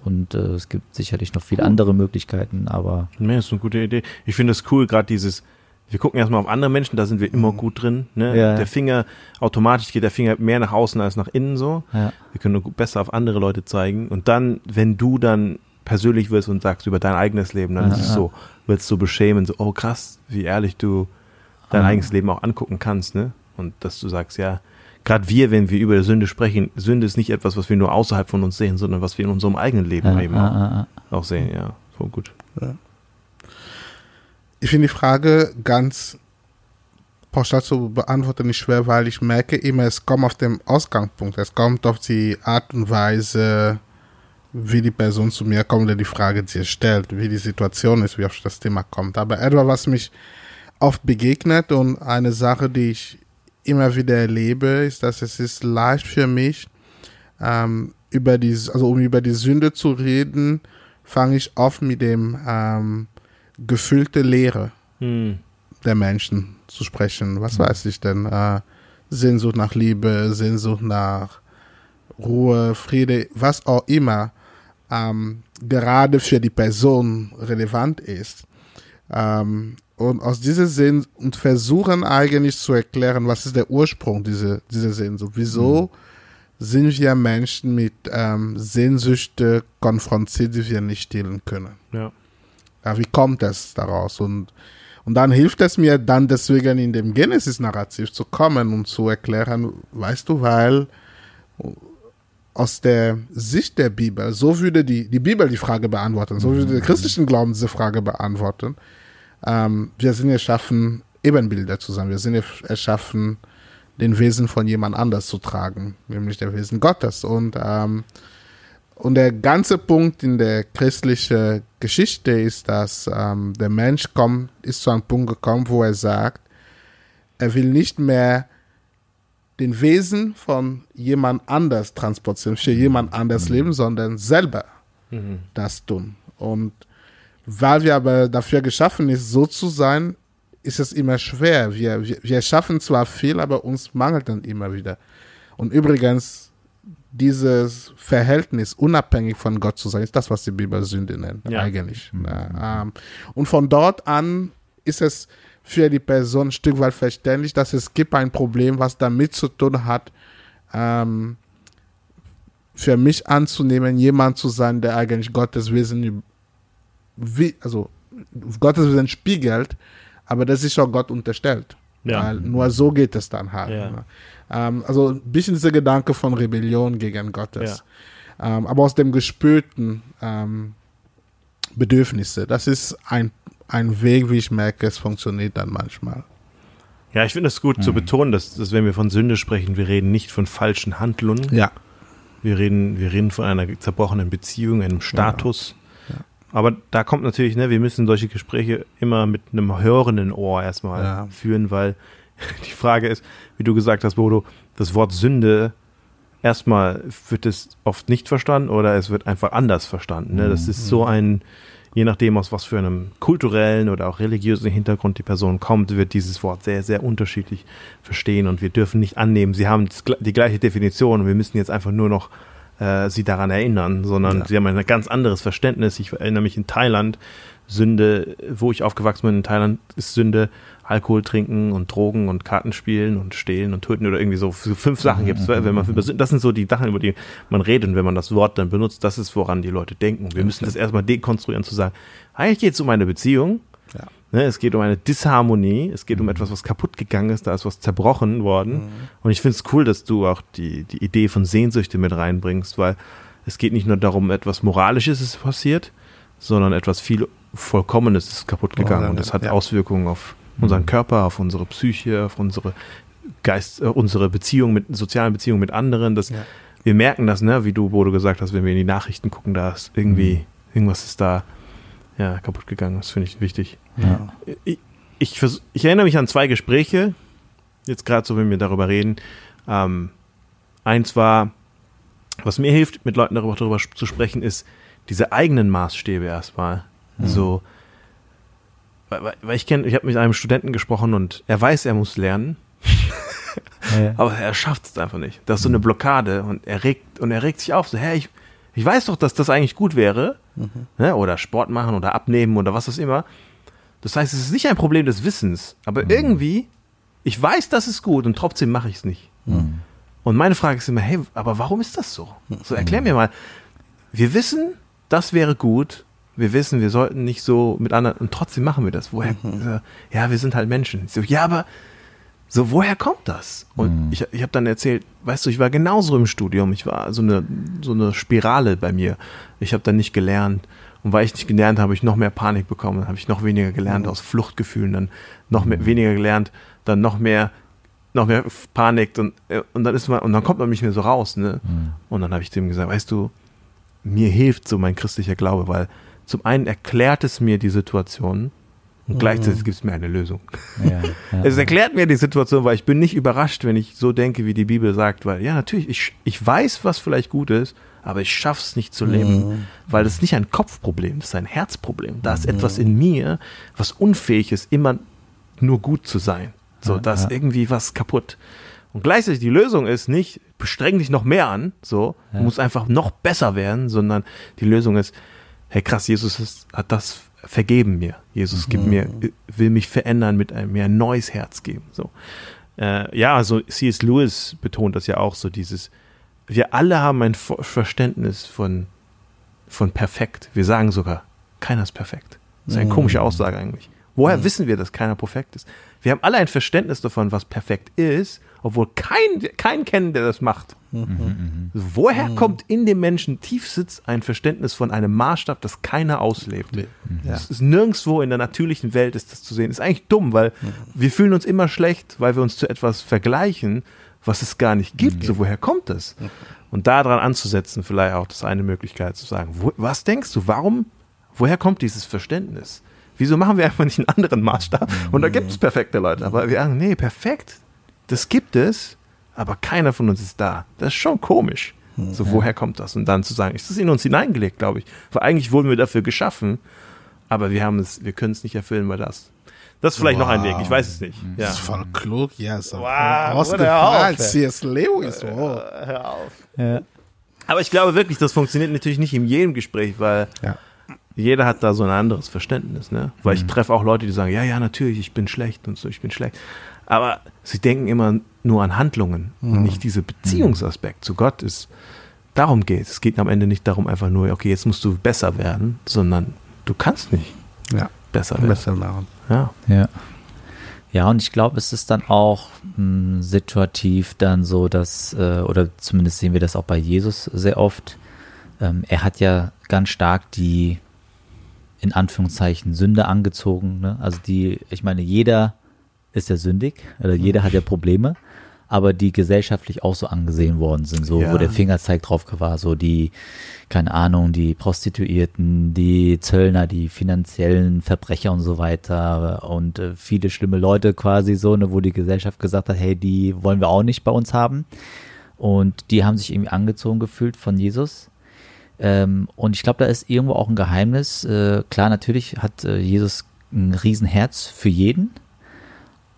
Und äh, es gibt sicherlich noch viele andere Möglichkeiten, aber Nee, ist eine gute Idee. Ich finde es cool, gerade dieses, wir gucken erstmal auf andere Menschen, da sind wir immer gut drin. Ne? Ja. Der Finger, automatisch geht der Finger mehr nach außen als nach innen so. ja. Wir können nur besser auf andere Leute zeigen. Und dann, wenn du dann persönlich wirst und sagst über dein eigenes Leben, dann Ja, ist es ja. so, wird es so beschämen, so, oh krass, wie ehrlich du dein eigenes Leben auch angucken kannst, ne? Und dass du sagst, ja, gerade wir, wenn wir über Sünde sprechen, Sünde ist nicht etwas, was wir nur außerhalb von uns sehen, sondern was wir in unserem eigenen Leben Ja, eben ja, auch, ja, ja. auch sehen, ja. Voll gut. Ich finde die Frage ganz pauschal zu beantworten nicht schwer, weil ich merke immer, es kommt auf den Ausgangspunkt, es kommt auf die Art und Weise, wie die Person zu mir kommt oder die Frage dir stellt, wie die Situation ist, wie auf das Thema kommt. Aber etwas, was mich oft begegnet und eine Sache, die ich immer wieder erlebe, ist, dass es ist leicht für mich, ähm, über die, also um über die Sünde zu reden, fange ich oft mit dem ähm, gefüllte Leere Hm. der Menschen zu sprechen. Was weiß ich denn? Äh, Sehnsucht nach Liebe, Sehnsucht nach Ruhe, Friede, was auch immer ähm, gerade für die Person relevant ist. Ähm, und aus dieser Sinn und versuchen eigentlich zu erklären, was ist der Ursprung dieser, dieser Sehnsucht. Wieso sind wir Menschen mit ähm, Sehnsüchte konfrontiert, die wir nicht stillen können? Ja. Ja, wie kommt es daraus? Und, und dann hilft es mir dann deswegen in dem Genesis-Narrativ zu kommen und zu erklären, weißt du, weil aus der Sicht der Bibel, so würde die, die Bibel die Frage beantworten, so würde der christlichen Glauben diese Frage beantworten. Ähm, wir sind erschaffen, Ebenbilder zu sein. Wir sind erschaffen, den Wesen von jemand anders zu tragen, nämlich der Wesen Gottes. Und ähm, und der ganze Punkt in der christlichen Geschichte ist, dass ähm, der Mensch kommt, ist zu einem Punkt gekommen, wo er sagt, er will nicht mehr den Wesen von jemand anders transportieren, für jemand anders leben, sondern selber das tun. Und weil wir aber dafür geschaffen ist, so zu sein, ist es immer schwer. Wir, wir, wir schaffen zwar viel, aber uns mangelt dann immer wieder. Und übrigens, dieses Verhältnis unabhängig von Gott zu sein, ist das, was die Bibel Sünde nennt, Ja. eigentlich. Ja, ähm, und von dort an ist es für die Person ein Stück weit verständlich, dass es gibt ein Problem, was damit zu tun hat, ähm, für mich anzunehmen, jemand zu sein, der eigentlich Gottes Wesen, wie, also Gottes Wesen spiegelt, aber der sich auch Gott unterstellt. Ja. Weil nur so geht es dann halt. Ja. Ähm, also ein bisschen dieser Gedanke von Rebellion gegen Gottes. Ähm, aber aus dem gespürten ähm, Bedürfnisse. Das ist ein, ein Weg, wie ich merke, es funktioniert dann manchmal. Ja, ich finde es gut zu betonen, dass, dass wenn wir von Sünde sprechen, wir reden nicht von falschen Handlungen. Ja. Wir reden, wir reden von einer zerbrochenen Beziehung, einem Status. Aber da kommt natürlich, ne, wir müssen solche Gespräche immer mit einem hörenden Ohr erstmal Ja. führen, weil [LAUGHS] die Frage ist, wie du gesagt hast, Bodo, das Wort Sünde erstmal wird es oft nicht verstanden oder es wird einfach anders verstanden. Ne? Das ist so ein, je nachdem aus was für einem kulturellen oder auch religiösen Hintergrund die Person kommt, wird dieses Wort sehr, sehr unterschiedlich verstehen und wir dürfen nicht annehmen, sie haben die gleiche Definition und wir müssen jetzt einfach nur noch äh, sie daran erinnern, sondern Ja. sie haben ein ganz anderes Verständnis. Ich erinnere mich in Thailand, Sünde, wo ich aufgewachsen bin in Thailand, ist Sünde Alkohol trinken und Drogen und Kartenspielen und stehlen und töten oder irgendwie so fünf Sachen gibt es. Wenn man über das sind so die Sachen, über die man redet und wenn man das Wort dann benutzt, das ist, woran die Leute denken. Und wir müssen das erstmal dekonstruieren, zu sagen, eigentlich geht es um eine Beziehung, Ja. Ne, es geht um eine Disharmonie, es geht um etwas, was kaputt gegangen ist, da ist was zerbrochen worden. Und ich finde es cool, dass du auch die, die Idee von Sehnsüchte mit reinbringst, weil es geht nicht nur darum, etwas Moralisches ist passiert, sondern etwas viel Vollkommenes ist kaputt gegangen. Und das hat Ja. Auswirkungen auf unseren Körper, auf unsere Psyche, auf unsere Geist, äh, unsere Beziehung mit, sozialen Beziehungen mit anderen. Das, Ja. Wir merken das, ne, wie du, wo du gesagt hast, wenn wir in die Nachrichten gucken, da ist irgendwie, irgendwas ist da ja, kaputt gegangen. Das finde ich wichtig Ja. ich, ich, vers- ich erinnere mich an zwei Gespräche, jetzt gerade so, wenn wir darüber reden. Ähm, eins war, was mir hilft, mit Leuten darüber, darüber zu sprechen, ist diese eigenen Maßstäbe erstmal. So, weil, weil- ich kenne, ich habe mit einem Studenten gesprochen und er weiß, er muss lernen, [LAUGHS] Ja. aber er schafft es einfach nicht. Das ist so eine Blockade und er regt und er regt sich auf. So, hä, ich, ich weiß doch, dass das eigentlich gut wäre. Ne? Oder Sport machen oder abnehmen oder was auch immer. Das heißt, es ist nicht ein Problem des Wissens, aber irgendwie, ich weiß, das ist gut und trotzdem mache ich es nicht. Und meine Frage ist immer, hey, aber warum ist das so? So, erklär mir mal. Wir wissen, das wäre gut. Wir wissen, wir sollten nicht so mit anderen, und trotzdem machen wir das. Woher? So, Ja, wir sind halt Menschen. Ich So, ja, aber so, woher kommt das? Und ich, ich habe dann erzählt, weißt du, ich war genauso im Studium. Ich war so eine, so eine Spirale bei mir. Ich habe dann nicht gelernt. Und weil ich nicht gelernt habe, habe ich noch mehr Panik bekommen. Dann habe ich noch weniger gelernt aus Fluchtgefühlen, dann noch mehr, weniger gelernt, dann noch mehr, noch mehr Panik. Und, äh, und dann ist man, und dann kommt man nicht mehr so raus. Ne? Und dann habe ich dem gesagt, weißt du, mir hilft so mein christlicher Glaube, weil zum einen erklärt es mir die Situation und gleichzeitig gibt es mir eine Lösung. Ja, ja. [LAUGHS] Es erklärt mir die Situation, weil ich bin nicht überrascht, wenn ich so denke, wie die Bibel sagt, weil ja, natürlich, ich, ich weiß, was vielleicht gut ist, aber ich schaff's nicht zu leben, weil das ist nicht ein Kopfproblem, das ist ein Herzproblem. Da ist etwas in mir, was unfähig ist, immer nur gut zu sein. So, Ja, da ist irgendwie was kaputt. Und gleichzeitig die Lösung ist nicht, bestreng dich noch mehr an, so, Ja. musst einfach noch besser werden, sondern die Lösung ist, hey krass, Jesus ist, hat das vergeben mir. Jesus gibt mir, will mich verändern, mit einem, mir ein neues Herz geben. So. Äh, ja, also C.S. Lewis betont das ja auch so, dieses, wir alle haben ein Ver- Verständnis von, von perfekt. Wir sagen sogar, keiner ist perfekt. Das ist eine komische Aussage eigentlich. Woher wissen wir, dass keiner perfekt ist? Wir haben alle ein Verständnis davon, was perfekt ist, obwohl kein, keinen kennen, der das macht. Woher kommt in dem Menschen Tiefsitz ein Verständnis von einem Maßstab, das keiner auslebt? Ja. Es ist nirgendwo in der natürlichen Welt ist das zu sehen. Ist eigentlich dumm, weil wir fühlen uns immer schlecht, weil wir uns zu etwas vergleichen, was es gar nicht gibt. So, woher kommt das? Und daran anzusetzen, vielleicht auch das eine Möglichkeit zu sagen, wo, was denkst du, warum, woher kommt dieses Verständnis? Wieso machen wir einfach nicht einen anderen Maßstab? Und da gibt es perfekte Leute, aber wir sagen, nee, perfekt, das gibt es, aber keiner von uns ist da. Das ist schon komisch. So, woher kommt das? Und dann zu sagen, ist das in uns hineingelegt, glaube ich. Weil eigentlich wurden wir dafür geschaffen, aber wir haben es, wir können es nicht erfüllen, weil das. Das ist vielleicht noch ein Weg, ich weiß es nicht. Ja. Das ist voll klug, ja. So Wow, hör auf, ausgefeilt. ey. C.S. Lewis, wow. Hör auf. Ja. Aber ich glaube wirklich, das funktioniert natürlich nicht in jedem Gespräch, weil Ja. jeder hat da so ein anderes Verständnis, ne? Weil ich treffe auch Leute, die sagen, ja, ja, natürlich, ich bin schlecht und so, ich bin schlecht. Aber sie denken immer nur an Handlungen und nicht diese Beziehungsaspekt zu Gott ist. Darum geht es. Es geht am Ende nicht darum, einfach nur, okay, jetzt musst du besser werden, sondern du kannst nicht Ja. besser werden. Besser machen. Ja. Ja. Ja, und ich glaube, es ist dann auch mh, situativ dann so, dass, äh, oder zumindest sehen wir das auch bei Jesus sehr oft, ähm, er hat ja ganz stark die, in Anführungszeichen, Sünde angezogen. Ne? Also die, ich meine, jeder ist ja sündig, oder jeder hat ja Probleme, aber die gesellschaftlich auch so angesehen worden sind, so Ja. wo der Fingerzeig drauf war, so die, keine Ahnung, die Prostituierten, die Zöllner, die finanziellen Verbrecher und so weiter und äh, viele schlimme Leute quasi so, ne, wo die Gesellschaft gesagt hat, hey, die wollen wir auch nicht bei uns haben. Und die haben sich irgendwie angezogen gefühlt von Jesus. Ähm, und ich glaube, da ist irgendwo auch ein Geheimnis. Äh, klar, natürlich hat äh, Jesus ein Riesenherz für jeden.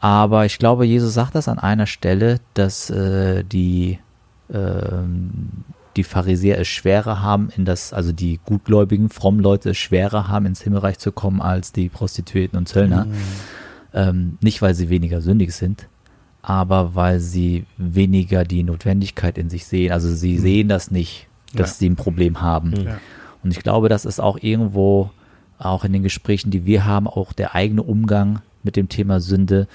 Aber ich glaube, Jesus sagt das an einer Stelle, dass äh, die, ähm, die Pharisäer es schwerer haben, in das, also die gutgläubigen, frommen Leute es schwerer haben, ins Himmelreich zu kommen als die Prostituierten und Zöllner. Mhm. Ähm, nicht, weil sie weniger sündig sind, aber weil sie weniger die Notwendigkeit in sich sehen. Also sie mhm. sehen das nicht, dass ja. sie ein Problem haben. Ja. Und ich glaube, das ist auch irgendwo, auch in den Gesprächen, die wir haben, auch der eigene Umgang mit dem Thema Sünde.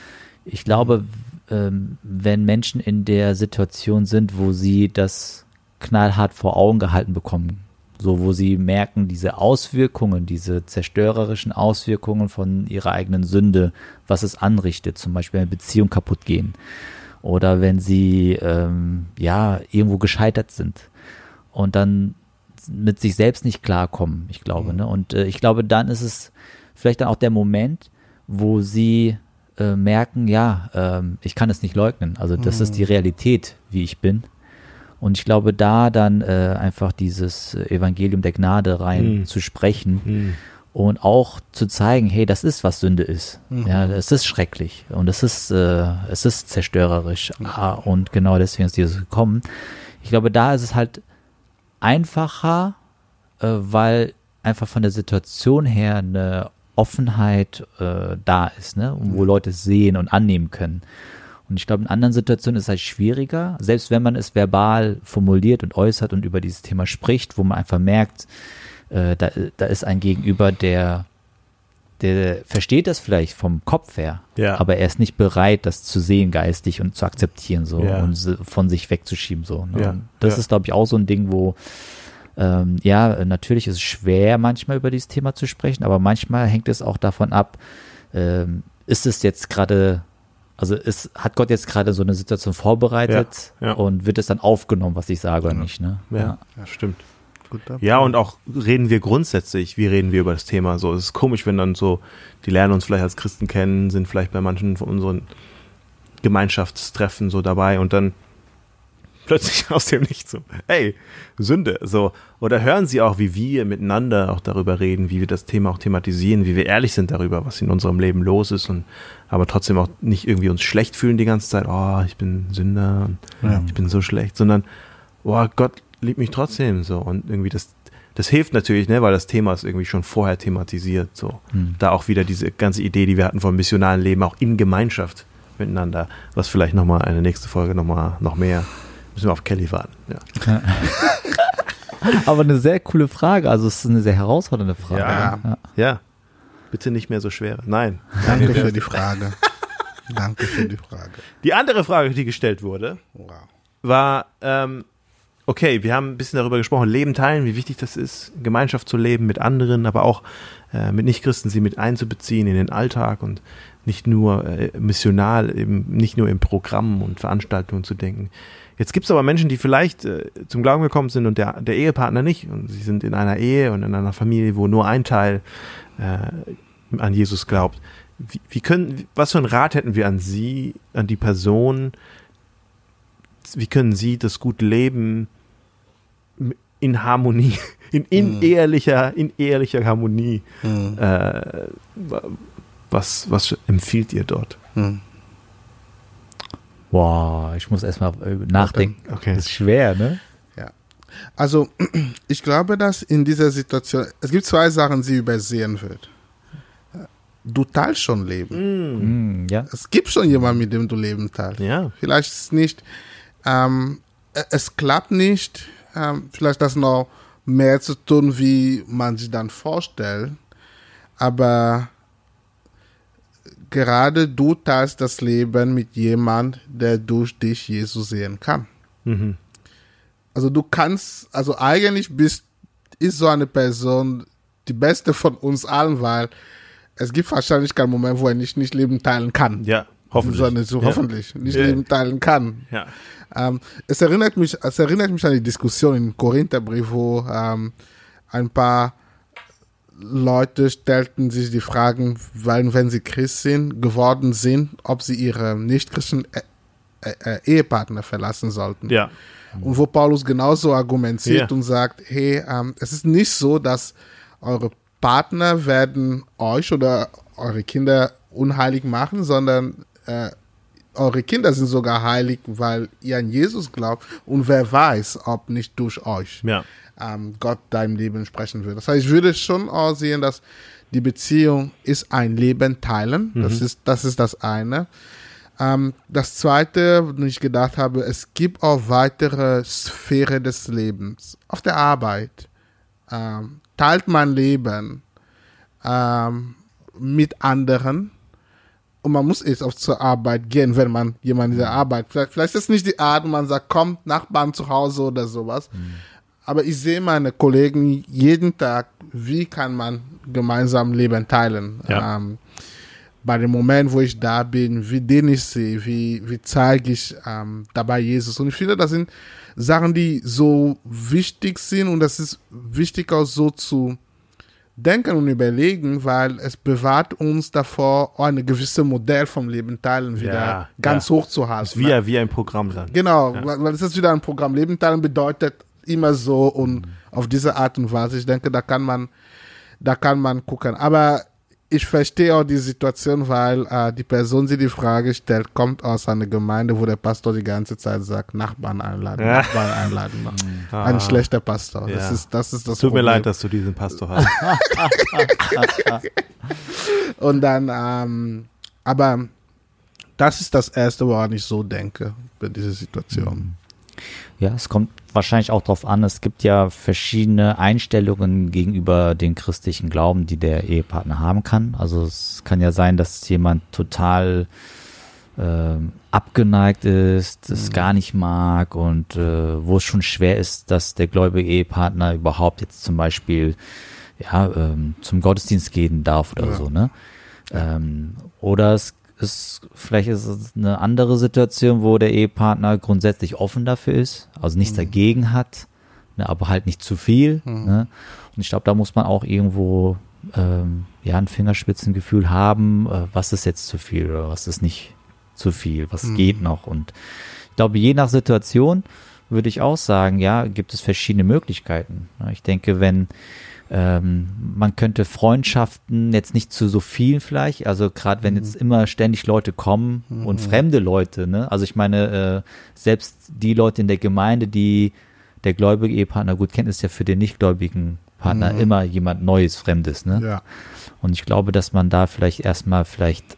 Ich glaube, ähm, wenn Menschen in der Situation sind, wo sie das knallhart vor Augen gehalten bekommen, so wo sie merken, diese Auswirkungen, diese zerstörerischen Auswirkungen von ihrer eigenen Sünde, was es anrichtet, zum Beispiel eine Beziehung kaputt gehen oder wenn sie ähm, ja irgendwo gescheitert sind und dann mit sich selbst nicht klarkommen, ich glaube. Mhm. Ne? Und äh, ich glaube, dann ist es vielleicht dann auch der Moment, wo sie äh, merken, ja, ähm, ich kann es nicht leugnen. Also das mhm. ist die Realität, wie ich bin. Und ich glaube, da dann äh, einfach dieses Evangelium der Gnade rein mhm. zu sprechen mhm. und auch zu zeigen, hey, das ist, was Sünde ist. Mhm. Ja, es ist schrecklich und es ist, äh, es ist zerstörerisch. Ah, und genau deswegen ist Jesus gekommen. Ich glaube, da ist es halt einfacher, äh, weil einfach von der Situation her eine Offenheit äh, da ist, ne? wo. Leute es sehen und annehmen können. Und ich glaube, in anderen Situationen ist es halt schwieriger, selbst wenn man es verbal formuliert und äußert und über dieses Thema spricht, wo man einfach merkt, äh, da, da ist ein Gegenüber, der, der versteht das vielleicht vom Kopf her, ja. aber er ist nicht bereit, das zu sehen geistig und zu akzeptieren so ja. und von sich wegzuschieben so. Ne? Ja. Das ist, glaube ich, auch so ein Ding, wo ähm, ja, natürlich ist es schwer, manchmal über dieses Thema zu sprechen, aber manchmal hängt es auch davon ab, ähm, ist es jetzt gerade, also ist, hat Gott jetzt gerade so eine Situation vorbereitet und wird es dann aufgenommen, was ich sage oder nicht, ne? Ja. stimmt. Ja, und auch reden wir grundsätzlich, wie reden wir über das Thema? So, es ist komisch, wenn dann so, die lernen uns vielleicht als Christen kennen, sind vielleicht bei manchen von unseren Gemeinschaftstreffen so dabei und dann [LAUGHS] plötzlich aus dem Nichts so, hey, Sünde, so. Oder hören Sie auch, wie wir miteinander auch darüber reden, wie wir das Thema auch thematisieren, wie wir ehrlich sind darüber, was in unserem Leben los ist und aber trotzdem auch nicht irgendwie uns schlecht fühlen die ganze Zeit, oh, ich bin Sünder und ja. ich bin so schlecht, sondern, oh, Gott liebt mich trotzdem, so. Und irgendwie das, das hilft natürlich, ne, weil das Thema ist irgendwie schon vorher thematisiert, so. Hm. Da auch wieder diese ganze Idee, die wir hatten vom missionalen Leben, auch in Gemeinschaft miteinander, was vielleicht nochmal eine nächste Folge nochmal noch mehr Müssen wir auf Kelly warten. Ja. [LAUGHS] Aber eine sehr coole Frage. Also es ist eine sehr herausfordernde Frage. Ja. ja. ja. Bitte nicht mehr so schwer. Nein. Danke für die Frage. Danke für die Frage. Die andere Frage, die gestellt wurde, wow. war, ähm, okay, wir haben ein bisschen darüber gesprochen, Leben teilen, wie wichtig das ist, Gemeinschaft zu leben mit anderen, aber auch äh, mit Nichtchristen sie mit einzubeziehen in den Alltag und nicht nur äh, missional, eben nicht nur im Programm und Veranstaltungen zu denken. Jetzt gibt es aber Menschen, die vielleicht äh, zum Glauben gekommen sind und der, der Ehepartner nicht. Und sie sind in einer Ehe und in einer Familie, wo nur ein Teil äh, an Jesus glaubt. Wie, wie können, was für einen Rat hätten wir an Sie, an die Person? Wie können Sie das gute Leben in Harmonie, in, in mm. ehrlicher, in ehrlicher Harmonie, mm. äh, was, was empfiehlt ihr dort? Mm. Boah, ich muss erstmal äh, nachdenken. Okay. Das ist schwer, ne? Ja. Also, [CLEARS THROAT] ich glaube, dass in dieser Situation, es gibt zwei Sachen, die übersehen wird. Du teilst schon Leben. Mm, ja. Es gibt schon jemanden, mit dem du Leben teilst. Ja. Vielleicht ist es nicht, ähm, es klappt nicht, ähm, vielleicht das noch mehr zu tun, wie man sich dann vorstellt. Aber gerade du teilst das Leben mit jemand, der durch dich Jesus sehen kann. Mhm. Also du kannst, also eigentlich bist, ist so eine Person die beste von uns allen, weil es gibt wahrscheinlich keinen Moment, wo er nicht, nicht Leben teilen kann. Ja, hoffentlich. So, so ja. hoffentlich nicht ja. Teilen kann. Ja. Ähm, es erinnert mich, es erinnert mich an die Diskussion im Korintherbrief, wo ähm, ein paar Leute stellten sich die Fragen, weil wenn sie Christin geworden sind, ob sie ihre Nichtchristen äh, Ehepartner verlassen sollten. Ja. Und wo Paulus genauso argumentiert Ja. und sagt, hey, ähm, es ist nicht so, dass eure Partner werden euch oder eure Kinder unheilig machen, sondern äh, eure Kinder sind sogar heilig, weil ihr an Jesus glaubt und wer weiß, ob nicht durch euch Ja. ähm, Gott deinem Leben sprechen wird. Das heißt, ich würde schon auch sehen, dass die Beziehung ist ein Leben teilen. Das ist das ist das eine. Ähm, das zweite, wo ich gedacht habe, es gibt auch weitere Sphäre des Lebens. Auf der Arbeit ähm, teilt mein Leben ähm, mit anderen. Und man muss jetzt auch zur Arbeit gehen, wenn man jemand in der Arbeit, vielleicht, vielleicht ist es nicht die Art, wo man sagt, komm, Nachbarn zu Hause oder sowas. Aber ich sehe meine Kollegen jeden Tag, wie kann man gemeinsam Leben teilen. Ja. Ähm, bei dem Moment, wo ich da bin, wie den ich sehe, wie, wie zeige ich ähm, dabei Jesus. Und ich finde, das sind Sachen, die so wichtig sind und das ist wichtig auch so zu denken und überlegen, weil es bewahrt uns davor, eine gewisse Modell vom Leben teilen wieder Ja, ganz ja. hoch zu. Ist wie, wie ein Programm dann. Genau, weil, weil es ist wieder ein Programm. Leben teilen bedeutet immer so und auf diese Art und Weise. Ich denke, da kann man, da kann man gucken. Aber ich verstehe auch die Situation, weil äh, die Person, die die Frage stellt, kommt aus einer Gemeinde, wo der Pastor die ganze Zeit sagt, Nachbarn einladen, Ja. Nachbarn einladen. Ein schlechter Pastor. Das Ja. ist, das ist das Tut mir Problem. leid, dass du diesen Pastor hast. [LAUGHS] Und dann, ähm, aber das ist das Erste, woran ich so denke bei dieser Situation. Ja, es kommt wahrscheinlich auch darauf an, es gibt ja verschiedene Einstellungen gegenüber dem christlichen Glauben, die der Ehepartner haben kann. Also es kann ja sein, dass jemand total ähm, abgeneigt ist, es gar nicht mag und äh, wo es schon schwer ist, dass der gläubige Ehepartner überhaupt jetzt zum Beispiel ja, ähm, zum Gottesdienst gehen darf oder Ja. so, ne? Ähm, oder es ist, vielleicht ist es eine andere Situation, wo der Ehepartner grundsätzlich offen dafür ist, also nichts dagegen hat, ne, aber halt nicht zu viel. Ne? Und ich glaube, da muss man auch irgendwo ähm, ja ein Fingerspitzengefühl haben, äh, was ist jetzt zu viel oder was ist nicht zu viel, was geht noch. Und ich glaube, je nach Situation würde ich auch sagen, ja, gibt es verschiedene Möglichkeiten. Ja, Ich denke, wenn ähm, man könnte Freundschaften jetzt nicht zu so vielen vielleicht, also gerade wenn jetzt immer ständig Leute kommen und fremde Leute, ne? Also ich meine, äh, selbst die Leute in der Gemeinde, die der gläubige Ehepartner gut kennt, ist ja für den nichtgläubigen Partner immer jemand Neues, Fremdes, ne? Ja. Und ich glaube, dass man da vielleicht erstmal vielleicht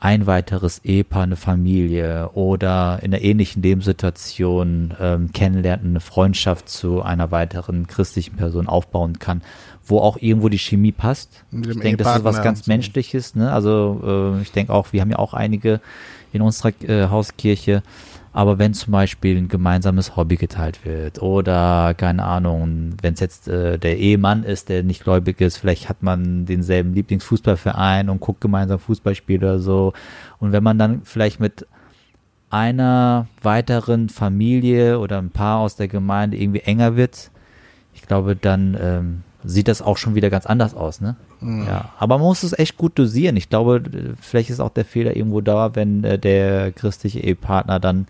ein weiteres Ehepaar, eine Familie oder in einer ähnlichen Lebenssituation ähm, kennenlernt, eine Freundschaft zu einer weiteren christlichen Person aufbauen kann, wo auch irgendwo die Chemie passt. Ich denke, das ist was ganz so. Menschliches. Ne? Also äh, ich denke auch, wir haben ja auch einige in unserer äh, Hauskirche. Aber wenn zum Beispiel ein gemeinsames Hobby geteilt wird oder keine Ahnung, wenn es jetzt äh, der Ehemann ist, der nicht gläubig ist, vielleicht hat man denselben Lieblingsfußballverein und guckt gemeinsam Fußballspiele oder so. Und wenn man dann vielleicht mit einer weiteren Familie oder ein Paar aus der Gemeinde irgendwie enger wird, ich glaube, dann ähm, sieht das auch schon wieder ganz anders aus, ne? Ja, aber man muss es echt gut dosieren. Ich glaube, vielleicht ist auch der Fehler irgendwo da, wenn äh, der christliche Ehepartner dann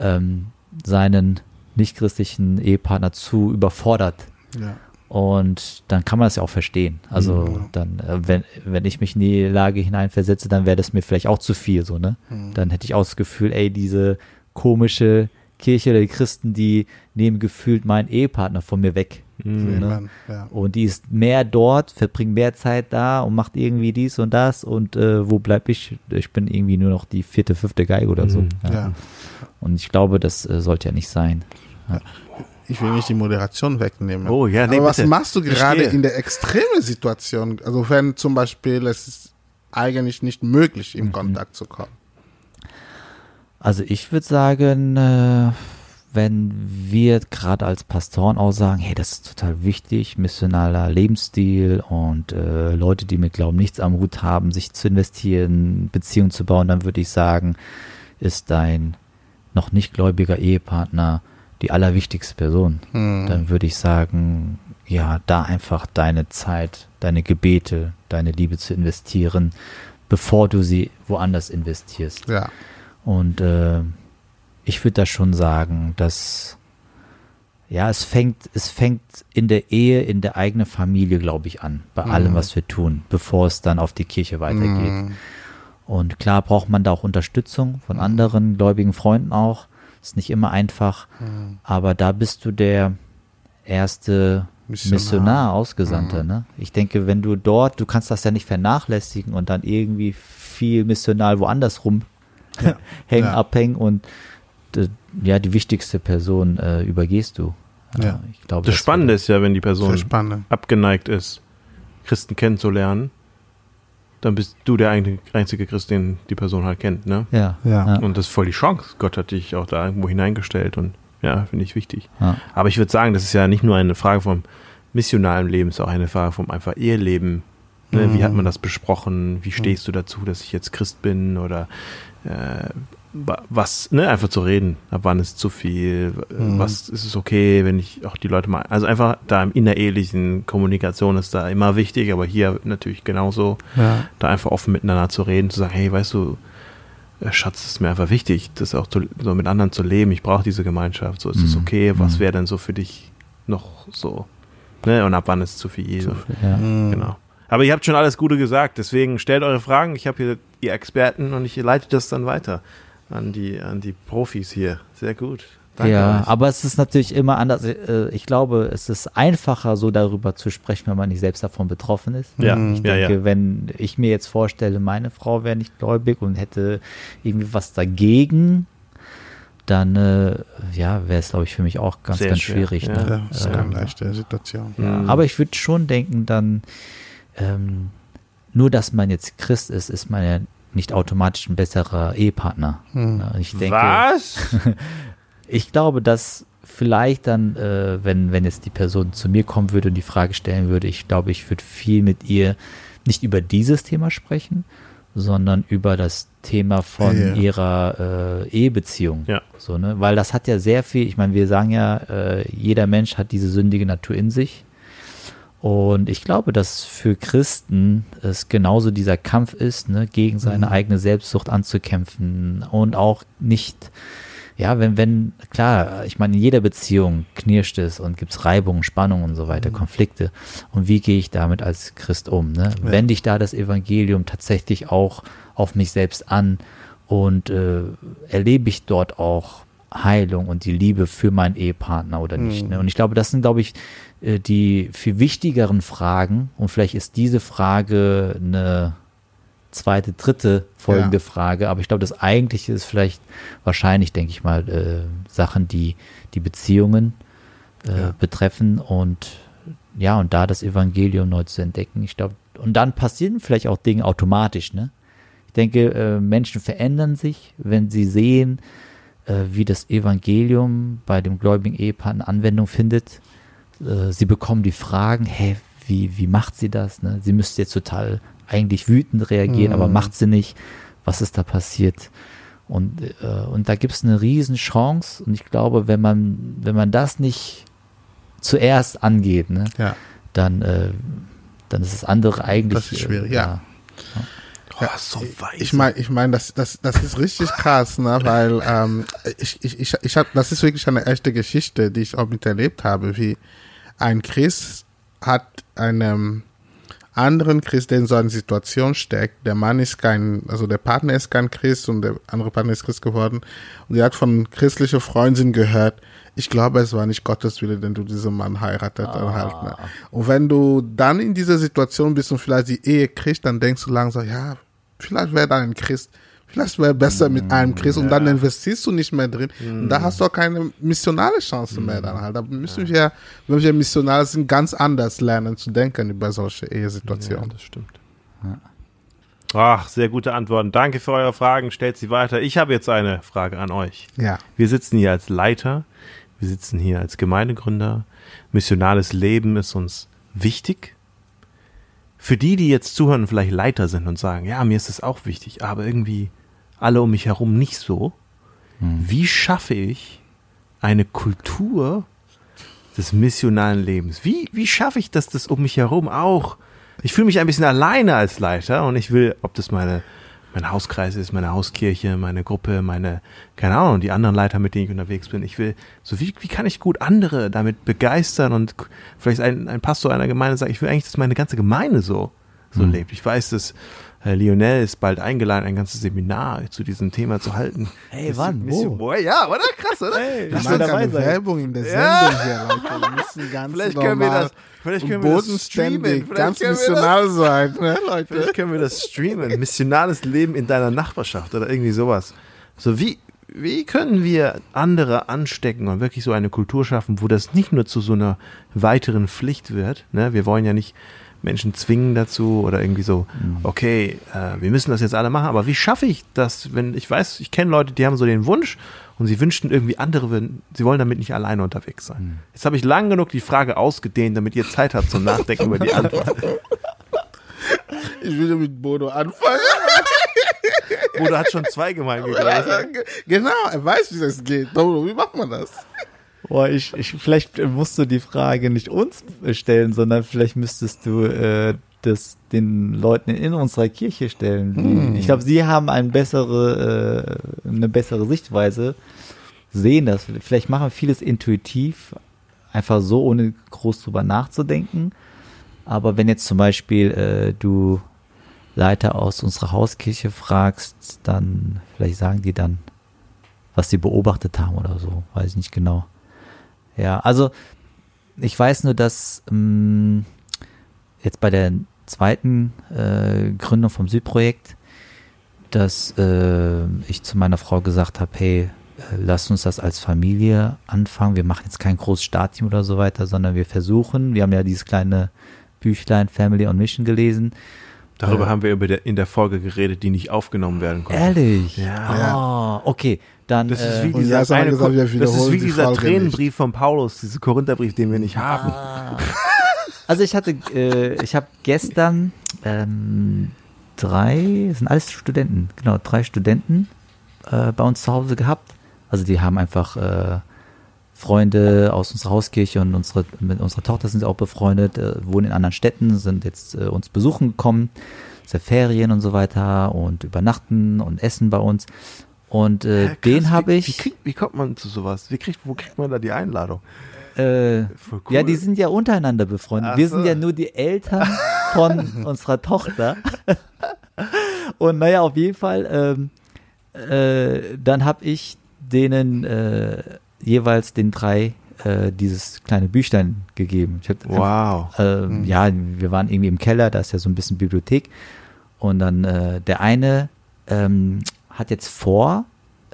ähm, seinen nicht-christlichen Ehepartner zu überfordert. Ja. Und dann kann man das ja auch verstehen. Also dann, äh, wenn, wenn ich mich in die Lage hineinversetze, dann wäre das mir vielleicht auch zu viel, so, ne? Dann hätte ich auch das Gefühl, ey, diese komische Kirche oder die Christen, die nehmen gefühlt meinen Ehepartner von mir weg. So, ne? Ja. Und die ist mehr dort, verbringt mehr Zeit da und macht irgendwie dies und das. Und äh, wo bleib ich? Ich bin irgendwie nur noch die vierte, fünfte Geige oder so. Mhm. Ja. Und ich glaube, das äh, sollte ja nicht sein. Ich will nicht die Moderation wegnehmen. Oh, ja, nee, Aber was bitte. machst du gerade in der extremen Situation? Also wenn zum Beispiel es ist eigentlich nicht möglich, Mhm. in Kontakt zu kommen. Also ich würde sagen, äh, wenn wir gerade als Pastoren auch sagen, hey, das ist total wichtig, missionaler Lebensstil und äh, Leute, die mit Glauben nichts am Hut haben, sich zu investieren, Beziehungen zu bauen, dann würde ich sagen, ist dein noch nicht gläubiger Ehepartner die allerwichtigste Person. Dann würde ich sagen, ja, da einfach deine Zeit, deine Gebete, deine Liebe zu investieren, bevor du sie woanders investierst. Ja. Und äh, ich würde da schon sagen, dass ja, es fängt, es fängt in der Ehe, in der eigenen Familie, glaube ich, an, bei allem, was wir tun, bevor es dann auf die Kirche weitergeht. Und klar braucht man da auch Unterstützung von anderen gläubigen Freunden auch. Ist nicht immer einfach, aber da bist du der erste Missionar. Missionar, Ausgesandter. Ne? Ich denke, wenn du dort, du kannst das ja nicht vernachlässigen und dann irgendwie viel missional woanders rum [LAUGHS] hängen, Ja. abhängen und ja, die wichtigste Person äh, übergehst du. Ja. ich glaube, Das Spannende ist ja, wenn die Person abgeneigt ist, Christen kennenzulernen, dann bist du der einzige, Christ, den die Person halt kennt, ne? Ja, Ja. ja. Und das ist voll die Chance. Gott hat dich auch da irgendwo hineingestellt und ja, finde ich wichtig. Ja. Aber ich würde sagen, das ist ja nicht nur eine Frage vom missionalen Leben, es ist auch eine Frage vom einfach Eheleben. Ne? Wie hat man das besprochen? Wie stehst du dazu, dass ich jetzt Christ bin? Oder äh, was, ne, einfach zu reden. Ab wann ist zu viel? Äh, Was ist es okay, wenn ich auch die Leute mal, also einfach da im innerehelichen Kommunikation ist da immer wichtig, aber hier natürlich genauso, Ja. da einfach offen miteinander zu reden, zu sagen, hey, weißt du, äh, Schatz, es ist mir einfach wichtig, das auch zu, so mit anderen zu leben. Ich brauche diese Gemeinschaft. So ist es Mhm. okay. Was Mhm. wäre denn so für dich noch so? Ne? Und ab wann ist zu viel? Zu viel, ja. Mhm. Genau. Aber ihr habt schon alles Gute gesagt, deswegen stellt eure Fragen. Ich habe hier die Experten und ich leite das dann weiter an die, an die Profis hier. Sehr gut. Danke ja, euch. aber es ist natürlich immer anders. Äh, Ich glaube, es ist einfacher, so darüber zu sprechen, wenn man nicht selbst davon betroffen ist. ja, Mhm. Ich ja, denke, ja. wenn ich mir jetzt vorstelle, meine Frau wäre nicht gläubig und hätte irgendwie was dagegen, dann äh, ja, wäre es, glaube ich, für mich auch ganz, Sehr ganz schwer, schwierig. ja. Ne? Ja, das ist keine leichte Situation. ja, Mhm. Aber ich würde schon denken, dann ähm, nur, dass man jetzt Christ ist, ist man ja nicht automatisch ein besserer Ehepartner. Hm. Ich denke, Was? [LAUGHS] ich glaube, dass vielleicht dann, äh, wenn, wenn jetzt die Person zu mir kommen würde und die Frage stellen würde, ich glaube, ich würde viel mit ihr nicht über dieses Thema sprechen, sondern über das Thema von Ehe. ihrer äh, Ehebeziehung. Ja. So, ne? Weil das hat ja sehr viel, ich meine, wir sagen ja, äh, jeder Mensch hat diese sündige Natur in sich. Und ich glaube, dass für Christen es genauso dieser Kampf ist, ne, gegen seine eigene Selbstsucht anzukämpfen und auch nicht, ja, wenn, wenn, klar, ich meine, in jeder Beziehung knirscht es und gibt es Reibungen, Spannungen und so weiter, Konflikte. Und wie gehe ich damit als Christ um? Ne? Ja. Wende ich da das Evangelium tatsächlich auch auf mich selbst an und äh, erlebe ich dort auch Heilung und die Liebe für meinen Ehepartner oder nicht? Mhm. Ne? Und ich glaube, das sind, glaube ich, die viel wichtigeren Fragen und vielleicht ist diese Frage eine zweite, dritte folgende Ja. Frage, aber ich glaube, das eigentliche ist vielleicht wahrscheinlich, denke ich mal, äh, Sachen, die die Beziehungen äh, Ja. betreffen und ja, und da das Evangelium neu zu entdecken. Ich glaube, und dann passieren vielleicht auch Dinge automatisch, ne? Ich denke, äh, Menschen verändern sich, wenn sie sehen, äh, wie das Evangelium bei dem gläubigen Ehepaar eine Anwendung findet. Äh, sie bekommen die Fragen, hey, wie, wie macht sie das? Ne? Sie müsste jetzt total eigentlich wütend reagieren, aber Mhm. macht sie nicht. Was ist da passiert? Und, äh, und da gibt es eine riesen Chance. Und ich glaube, wenn man, wenn man das nicht zuerst angeht, ne, Ja. dann, äh, dann ist das andere eigentlich. Das ist schwierig, äh, ja. Oh, so. Ich meine, ich mein, das, das, das ist richtig krass, ne? weil ähm, ich, ich, ich, ich hab, das ist wirklich eine echte Geschichte, die ich auch miterlebt habe, wie ein Christ hat einem anderen Christ, der in so einer Situation steckt, der Mann ist kein, also der Partner ist kein Christ und der andere Partner ist Christ geworden und sie hat von christlicher Freundin gehört, ich glaube, es war nicht Gottes Wille, denn du diesen Mann heiratet dann halt. Ne? Und wenn du dann in dieser Situation bist und vielleicht die Ehe kriegst, dann denkst du langsam, ja, vielleicht wäre da ein Christ, vielleicht wäre besser mit einem Christ und dann investierst du nicht mehr drin. Und da hast du auch keine missionale Chance mehr dann halt. Da müssen wir, wenn wir Missionare sind, ganz anders lernen zu denken über solche Ja, Ehesituationen. das stimmt. Ach, sehr gute Antworten. Danke für eure Fragen. Stellt sie weiter. Ich habe jetzt eine Frage an euch. Ja. Wir sitzen hier als Leiter, wir sitzen hier als Gemeindegründer. Missionales Leben ist uns wichtig. Für die, die jetzt zuhören vielleicht Leiter sind und sagen, ja, mir ist es auch wichtig, aber irgendwie alle um mich herum nicht so. Wie schaffe ich eine Kultur des missionalen Lebens? Wie, wie schaffe ich, dass das um mich herum auch? Ich fühle mich ein bisschen alleine als Leiter und ich will, ob das meine mein Hauskreis ist, meine Hauskirche, meine Gruppe, meine, keine Ahnung, die anderen Leiter, mit denen ich unterwegs bin. Ich will, so wie, wie kann ich gut andere damit begeistern und vielleicht ein, ein Pastor einer Gemeinde sagt, ich will eigentlich, dass meine ganze Gemeinde so, so Mhm. lebt. Ich weiß, dass äh, Lionel ist bald eingeladen, ein ganzes Seminar zu diesem Thema zu halten. Hey, wann? Wo? Mission- Boah, ja, oder? Krass, oder? Hey, lass mal dabei sein. Werbung in der Sendung Ja. hier, Leute. Wir müssen [LAUGHS] ganz Vielleicht normal können wir das, vielleicht können wir das streamen. Vielleicht ganz können wir das missional sein, ne, [LAUGHS] Leute? Vielleicht können wir das streamen. [LAUGHS] Missionales Leben in deiner Nachbarschaft oder irgendwie sowas. So wie, wie können wir andere anstecken und wirklich so eine Kultur schaffen, wo das nicht nur zu so einer weiteren Pflicht wird. Ne? Wir wollen ja nicht Menschen zwingen dazu oder irgendwie so, okay, äh, wir müssen das jetzt alle machen, aber wie schaffe ich das, wenn ich weiß, ich kenne Leute, die haben so den Wunsch und sie wünschten irgendwie andere, würden, sie wollen damit nicht alleine unterwegs sein. Jetzt habe ich lang genug die Frage ausgedehnt, damit ihr Zeit habt zum Nachdenken über die Antwort. Ich will mit Bodo anfangen. Bruder hat schon zwei Gemeinden gegründet. genau, er weiß, wie das geht. Bodo, wie macht man das? Boah, ich, ich, vielleicht musst du die Frage nicht uns stellen, sondern vielleicht müsstest du äh, das den Leuten in unserer Kirche stellen. Die, Ich glaube, sie haben eine bessere, äh, eine bessere Sichtweise, sehen das. Vielleicht machen wir vieles intuitiv, einfach so, ohne groß drüber nachzudenken. Aber wenn jetzt zum Beispiel äh, du Leiter aus unserer Hauskirche fragst, dann vielleicht sagen die dann, was sie beobachtet haben oder so, weiß ich nicht genau. Ja, also ich weiß nur, dass ähm, jetzt bei der zweiten äh, Gründung vom Südprojekt, dass äh, ich zu meiner Frau gesagt habe, hey, äh, lass uns das als Familie anfangen. Wir machen jetzt kein großes Startteam oder so weiter, sondern wir versuchen, wir haben ja dieses kleine Büchlein Family on Mission gelesen. Darüber Äh. haben wir der, in der Folge geredet, die nicht aufgenommen werden konnte. Ehrlich? Ja. Ah, okay. Dann, Das ist äh, wie dieser, haben eine, gesagt, das ist wie die dieser Tränenbrief von Paulus, dieser Korintherbrief, den wir nicht haben. Ah. [LAUGHS] Also ich hatte, äh, ich habe gestern ähm, drei, es sind alles Studenten, genau, drei Studenten äh, bei uns zu Hause gehabt. Also die haben einfach äh, Freunde aus unserer Hauskirche und unsere, mit unserer Tochter sind sie auch befreundet, äh, wohnen in anderen Städten, sind jetzt äh, uns besuchen gekommen, ja Ferien und so weiter und übernachten und essen bei uns. Und äh, Hä, krass, den habe ich. Wie, krieg, wie kommt man zu sowas? Wie kriegt, wo kriegt man da die Einladung? Äh, cool. Ja, die sind ja untereinander befreundet. Ach Wir so. sind ja nur die Eltern von [LAUGHS] unserer Tochter. Und naja, auf jeden Fall, ähm, äh, dann habe ich denen äh, jeweils den drei äh, dieses kleine Büchlein gegeben. Ich hab Wow. ähm, Ja, wir waren irgendwie im Keller, da ist ja so ein bisschen Bibliothek. Und dann äh, der eine ähm, hat jetzt vor,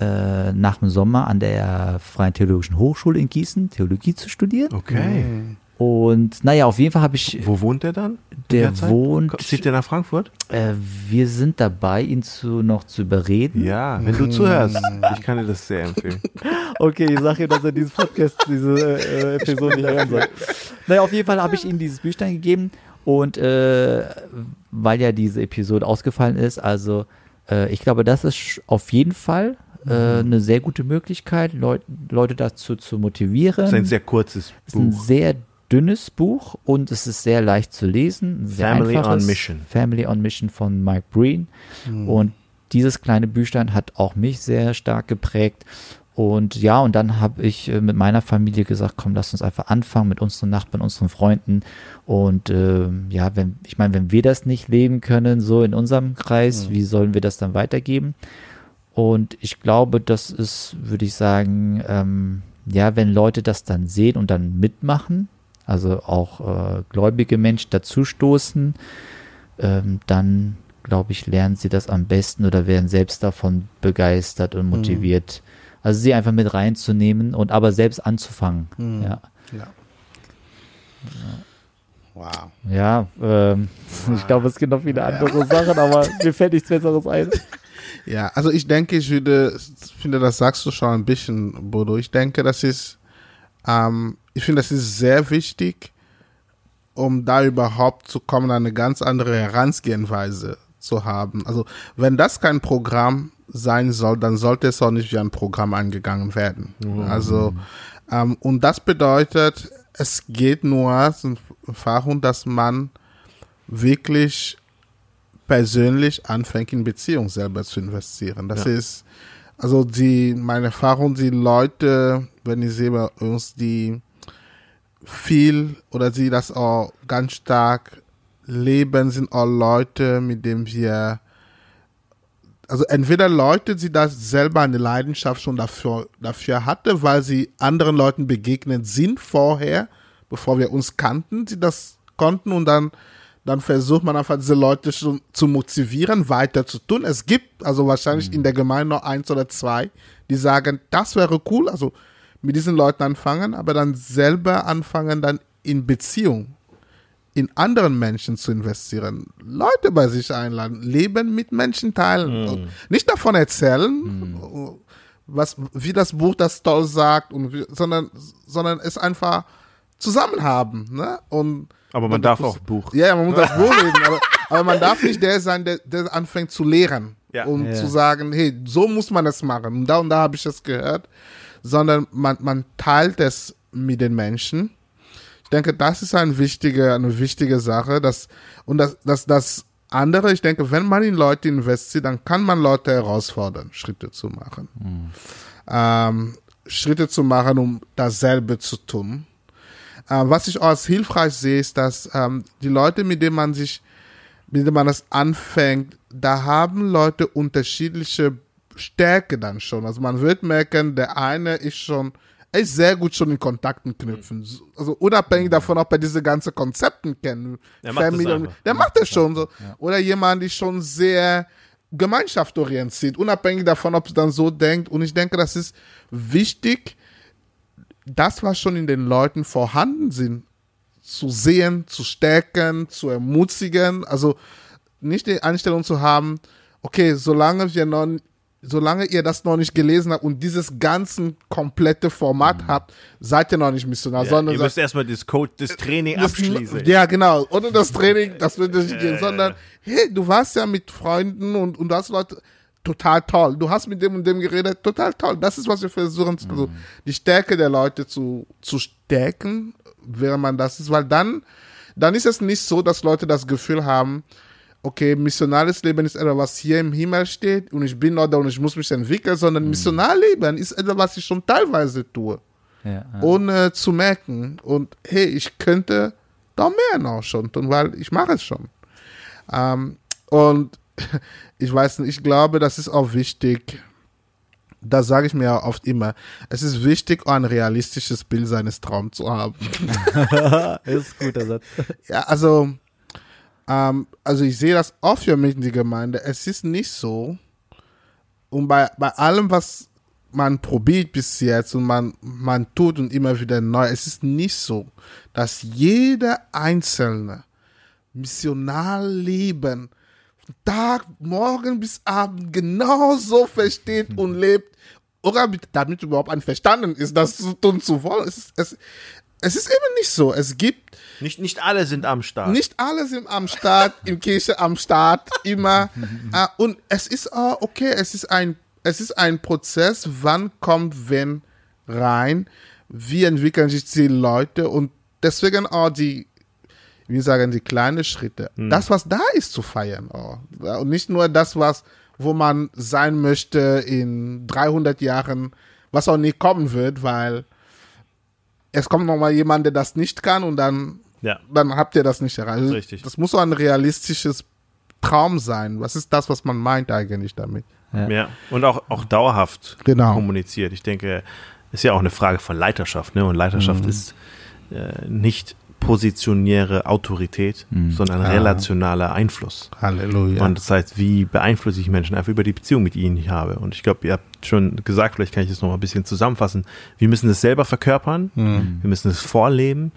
äh, nach dem Sommer an der Freien Theologischen Hochschule in Gießen Theologie zu studieren. Okay. Und naja, auf jeden Fall habe ich, Wo wohnt der dann? der Zeit? wohnt, Zieht der nach Frankfurt? äh, wir sind dabei, ihn zu, noch zu überreden. Ja, wenn du zuhörst. Ich kann dir das sehr empfehlen. [LAUGHS] Okay, ich sage ihm, dass er diesen Podcast, diese äh, Episode nicht hören soll. Naja, auf jeden Fall habe ich ihm dieses Büchlein gegeben und äh, weil ja diese Episode ausgefallen ist, also äh, ich glaube, das ist auf jeden Fall äh, eine sehr gute Möglichkeit, Leut, Leute dazu zu motivieren. Das ist ein sehr kurzes Es ist ein Buch. sehr dünnes Buch und es ist sehr leicht zu lesen. Family on einfaches. Mission. Family on Mission von Mike Breen. Und dieses kleine Büchlein hat auch mich sehr stark geprägt. Und ja, und dann habe ich äh, mit meiner Familie gesagt, komm, lass uns einfach anfangen mit unseren Nachbarn, unseren Freunden. Und ähm, ja, wenn, ich meine, wenn wir das nicht leben können, so in unserem Kreis, wie sollen wir das dann weitergeben? Und ich glaube, das ist, würde ich sagen, ähm, ja, wenn Leute das dann sehen und dann mitmachen, also auch äh, gläubige Menschen dazustoßen, ähm, dann glaube ich, lernen sie das am besten oder werden selbst davon begeistert und motiviert. Also sie einfach mit reinzunehmen und aber selbst anzufangen. Ja, Ja. Wow. ja ähm, [LAUGHS] ich glaube, es gibt noch viele andere Sachen, aber mir fällt nichts Besseres ein. [LAUGHS] Ja, also ich denke, ich würde, finde, das sagst du schon ein bisschen, Bodo. Ich denke, das ist, ähm, ich finde, das ist sehr wichtig, um da überhaupt zu kommen, eine ganz andere Herangehensweise zu haben. Also, wenn das kein Programm sein soll, dann sollte es auch nicht wie ein Programm angegangen werden. Also, ähm, und das bedeutet, es geht nur, Erfahrung, dass man wirklich persönlich anfängt, in Beziehung selber zu investieren. Das Ja. ist, also die, meine Erfahrung, die Leute, wenn ich sehe bei uns, die viel oder sie das auch ganz stark leben, sind auch Leute, mit denen wir, also entweder Leute, die das selber eine Leidenschaft schon dafür, dafür hatte, weil sie anderen Leuten begegnet sind vorher, bevor wir uns kannten, sie das konnten und dann, dann versucht man einfach diese Leute schon zu motivieren, weiter zu tun. Es gibt also wahrscheinlich in der Gemeinde noch eins oder zwei, die sagen, das wäre cool, also mit diesen Leuten anfangen, aber dann selber anfangen, dann in Beziehung in anderen Menschen zu investieren, Leute bei sich einladen, Leben mit Menschen teilen, Und nicht davon erzählen, was wie das Buch das toll sagt, und wie, sondern sondern es einfach zusammen haben, ne? Und Aber man darf auch Buch. ja, ja, man muss das [LAUGHS] Buch lesen, aber, aber man darf nicht der sein, der, der anfängt zu lehren Ja. und Ja. zu sagen, hey, so muss man es machen. Und da und da habe ich es gehört, sondern man, man teilt es mit den Menschen. Ich denke, das ist ein wichtige, eine wichtige Sache. Dass, und das, das, das andere, ich denke, wenn man in Leute investiert, dann kann man Leute herausfordern, Schritte zu machen. Ähm, Schritte zu machen, um dasselbe zu tun. Ähm, was ich auch als hilfreich sehe, ist, dass ähm, die Leute, mit denen man sich, mit denen man das anfängt, da haben Leute unterschiedliche Stärke dann schon. Also man wird merken, der eine ist schon, er ist sehr gut schon in Kontakten knüpfen. Also unabhängig davon, ob er diese ganzen Konzepten kennt. Der macht das einfach. der macht das schon so. Oder jemand ist schon sehr gemeinschaftsorientiert, unabhängig davon, ob es dann so denkt. Und ich denke, das ist wichtig, das, was schon in den Leuten vorhanden sind, zu sehen, zu stärken, zu ermutigen. Also nicht die Einstellung zu haben, okay, solange wir noch, solange ihr das noch nicht gelesen habt und dieses ganzen komplette Format habt, seid ihr noch nicht Missionar, Mhm. Ja, sondern ihr müsst erstmal das, Code, das Training das- abschließen. Ja, genau. Ohne das Training, das würde nicht gehen, sondern, hey, du warst ja mit Freunden und, und du hast Leute, total toll. Du hast mit dem und dem geredet, total toll. Das ist, was wir versuchen, Mhm. also die Stärke der Leute zu, zu stärken, während man das ist, weil dann, dann ist es nicht so, dass Leute das Gefühl haben, okay, missionales Leben ist etwas, was hier im Himmel steht und ich bin dort und ich muss mich entwickeln, Mhm. sondern Missionarleben ist etwas, was ich schon teilweise tue Ja, ja. ohne zu merken. Und hey, ich könnte da mehr noch schon tun, weil ich mache es schon. Ähm, und [LAUGHS] ich weiß nicht, ich glaube, das ist auch wichtig. Das sage ich mir auch oft immer. Es ist wichtig, ein realistisches Bild seines Traums zu haben. [LAUGHS] ist ein guter Satz. Ja, also, ähm, also ich sehe das oft für mich in die Gemeinde. Es ist nicht so. Und bei, bei allem, was man probiert bis jetzt und man, man tut und immer wieder neu, es ist nicht so, dass jeder Einzelne Missionarleben von Tag, morgen bis Abend genauso versteht und lebt, oder mit, damit überhaupt einverstanden ist, das zu tun zu wollen. Es es, es ist eben nicht so. Es gibt Nicht, nicht alle sind am Start. nicht alle sind am Start, im Kirche am Start, immer. Äh, [LAUGHS] und es ist auch okay, es ist ein, es ist ein Prozess, wann kommt wenn rein, wie entwickeln sich die Leute und deswegen auch die, wie sagen, die kleinen Schritte. Das, was da ist, zu feiern. Ja, Und nicht nur das, was, wo man sein möchte in 300 Jahren, was auch nie kommen wird, weil es kommt nochmal jemand, der das nicht kann und dann Ja. dann habt ihr das nicht erreicht. Also Richtig. Das muss so ein realistisches Traum sein. Was ist das, was man meint eigentlich damit? Ja. Ja, und auch, auch dauerhaft Genau. kommuniziert. Ich denke, ist ja auch eine Frage von Leiterschaft, ne? Und Leiterschaft ist äh, nicht positionäre Autorität, sondern Ah. relationaler Einfluss. Halleluja. Und das heißt, wie beeinflusse ich Menschen einfach über die Beziehung mit ihnen, die ich habe. Und ich glaube, ihr habt schon gesagt, vielleicht kann ich das noch mal ein bisschen zusammenfassen. Wir müssen es selber verkörpern, wir müssen es vorleben,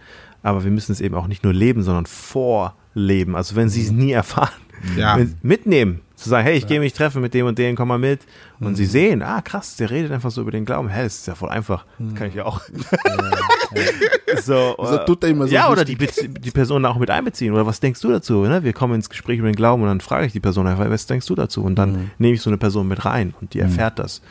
aber wir müssen es eben auch nicht nur leben, sondern vorleben. Also wenn sie es nie erfahren, Ja. mitnehmen. Zu sagen, hey, ich gehe mich treffen mit dem und dem, komm mal mit. Und sie sehen, ah krass, der redet einfach so über den Glauben. Hä, das ist ja voll einfach. Das kann ich ja auch. [LAUGHS] so, Wieso äh, tut er immer so ja, oder die, die Person auch mit einbeziehen. Oder was denkst du dazu? Ne? Wir kommen ins Gespräch über den Glauben und dann frage ich die Person einfach, was denkst du dazu? Und dann Mhm. nehme ich so eine Person mit rein und die erfährt das.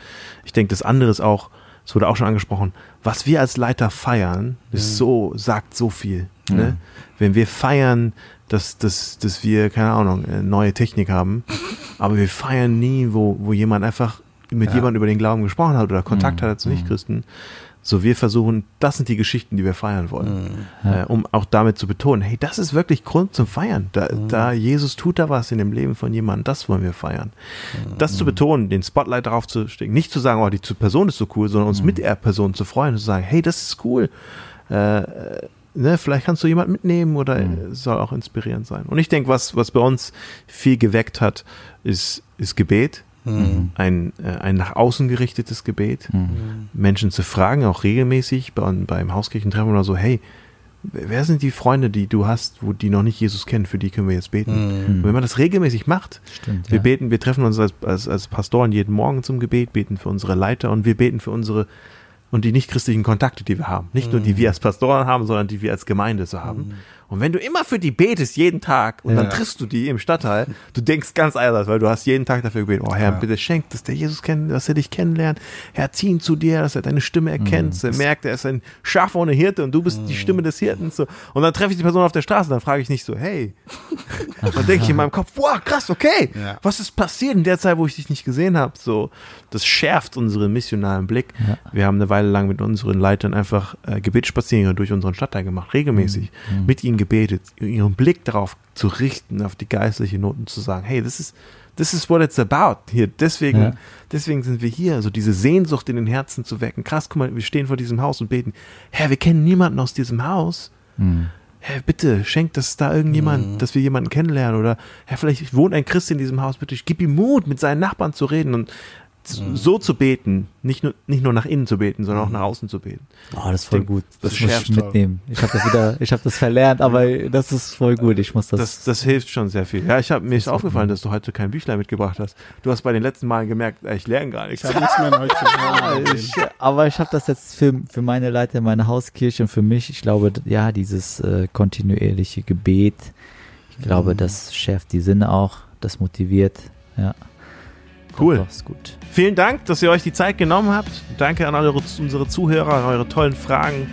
Ich denke, das andere ist auch es wurde auch schon angesprochen, was wir als Leiter feiern, ist so, sagt so viel. Ne? Wenn wir feiern, dass, dass, dass wir, keine Ahnung, äh, neue Technik haben, [LAUGHS] aber wir feiern nie, wo, wo jemand einfach mit jemandem über den Glauben gesprochen hat oder Kontakt hatte zu Nichtchristen. So, wir versuchen, das sind die Geschichten, die wir feiern wollen, äh, um auch damit zu betonen, hey, das ist wirklich Grund zum Feiern. Da, da Jesus tut da was in dem Leben von jemandem, das wollen wir feiern. Das zu betonen, den Spotlight darauf zu stecken, nicht zu sagen, oh, die Person ist so cool, sondern uns mit der Person zu freuen und zu sagen, hey, das ist cool. Äh, ne, vielleicht kannst du jemanden mitnehmen oder äh, soll auch inspirierend sein. Und ich denke, was, was bei uns viel geweckt hat, ist, ist Gebet. Ein, äh, ein nach außen gerichtetes Gebet. Menschen zu fragen, auch regelmäßig bei, beim Hauskirchentreffen oder so, hey, wer sind die Freunde, die du hast, wo die noch nicht Jesus kennen, für die können wir jetzt beten. Und wenn man das regelmäßig macht, Stimmt, wir ja. beten, wir treffen uns als, als, als Pastoren jeden Morgen zum Gebet, beten für unsere Leiter und wir beten für unsere und die nichtchristlichen Kontakte, die wir haben. Nicht nur die wir als Pastoren haben, sondern die wir als Gemeinde so haben. Und wenn du immer für die betest, jeden Tag, und dann Ja. triffst du die im Stadtteil, du denkst ganz anders, weil du hast jeden Tag dafür gebetet, oh Herr, bitte schenk, dass der Jesus kennt, dass er dich kennenlernt. Herr, zieh ihn zu dir, dass er deine Stimme erkennt, dass er merkt, er ist ein Schaf ohne Hirte und du bist die Stimme des Hirten. So. Und dann treffe ich die Person auf der Straße, dann frage ich nicht so, hey. [LAUGHS] dann denke ich in meinem Kopf, wow, krass, okay. Ja. Was ist passiert in der Zeit, wo ich dich nicht gesehen habe? So, das schärft unseren missionalen Blick. Wir haben eine Weile lang mit unseren Leitern einfach äh, Gebetsspaziergänge durch unseren Stadtteil gemacht, regelmäßig. Mit ihnen gebetet, ihren Blick darauf zu richten, auf die geistliche Noten zu sagen, hey, das ist, this is what it's about hier. Deswegen, Ja. deswegen sind wir hier, so diese Sehnsucht in den Herzen zu wecken. Krass, guck mal, wir stehen vor diesem Haus und beten, Herr, wir kennen niemanden aus diesem Haus. Mhm. Herr, bitte, schenk, dass da irgendjemand, dass wir jemanden kennenlernen oder Herr, vielleicht wohnt ein Christ in diesem Haus, bitte, gib ihm Mut, mit seinen Nachbarn zu reden und so zu beten, nicht nur, nicht nur nach innen zu beten, sondern auch nach außen zu beten. Oh, das ist voll gut. das Das, muss ich schärft mitnehmen. Ich habe das wieder, ich habe das verlernt, aber das ist voll gut. Ich muss das. Das, das hilft schon sehr viel. Ja, ich habe mir ist aufgefallen, dass du heute kein Büchlein mitgebracht hast. Du hast bei den letzten Malen gemerkt, ich lerne gar nichts. Ich habe nichts mehr sagen. [LAUGHS] ich, aber ich habe das jetzt für, für meine Leiter, meine Hauskirche und für mich, ich glaube, ja, dieses äh, kontinuierliche Gebet, ich glaube, das schärft die Sinne auch, das motiviert. Ja. Cool. Ist gut. Vielen Dank, dass ihr euch die Zeit genommen habt. Danke an eure, unsere Zuhörer, an eure tollen Fragen.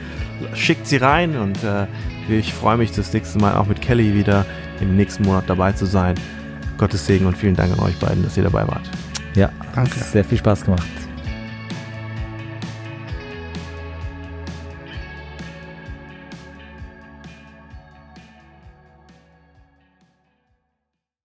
Schickt sie rein und äh, ich freue mich, das nächste Mal auch mit Kelly wieder im nächsten Monat dabei zu sein. Gottes Segen und vielen Dank an euch beiden, dass ihr dabei wart. Ja, Danke. sehr viel Spaß gemacht.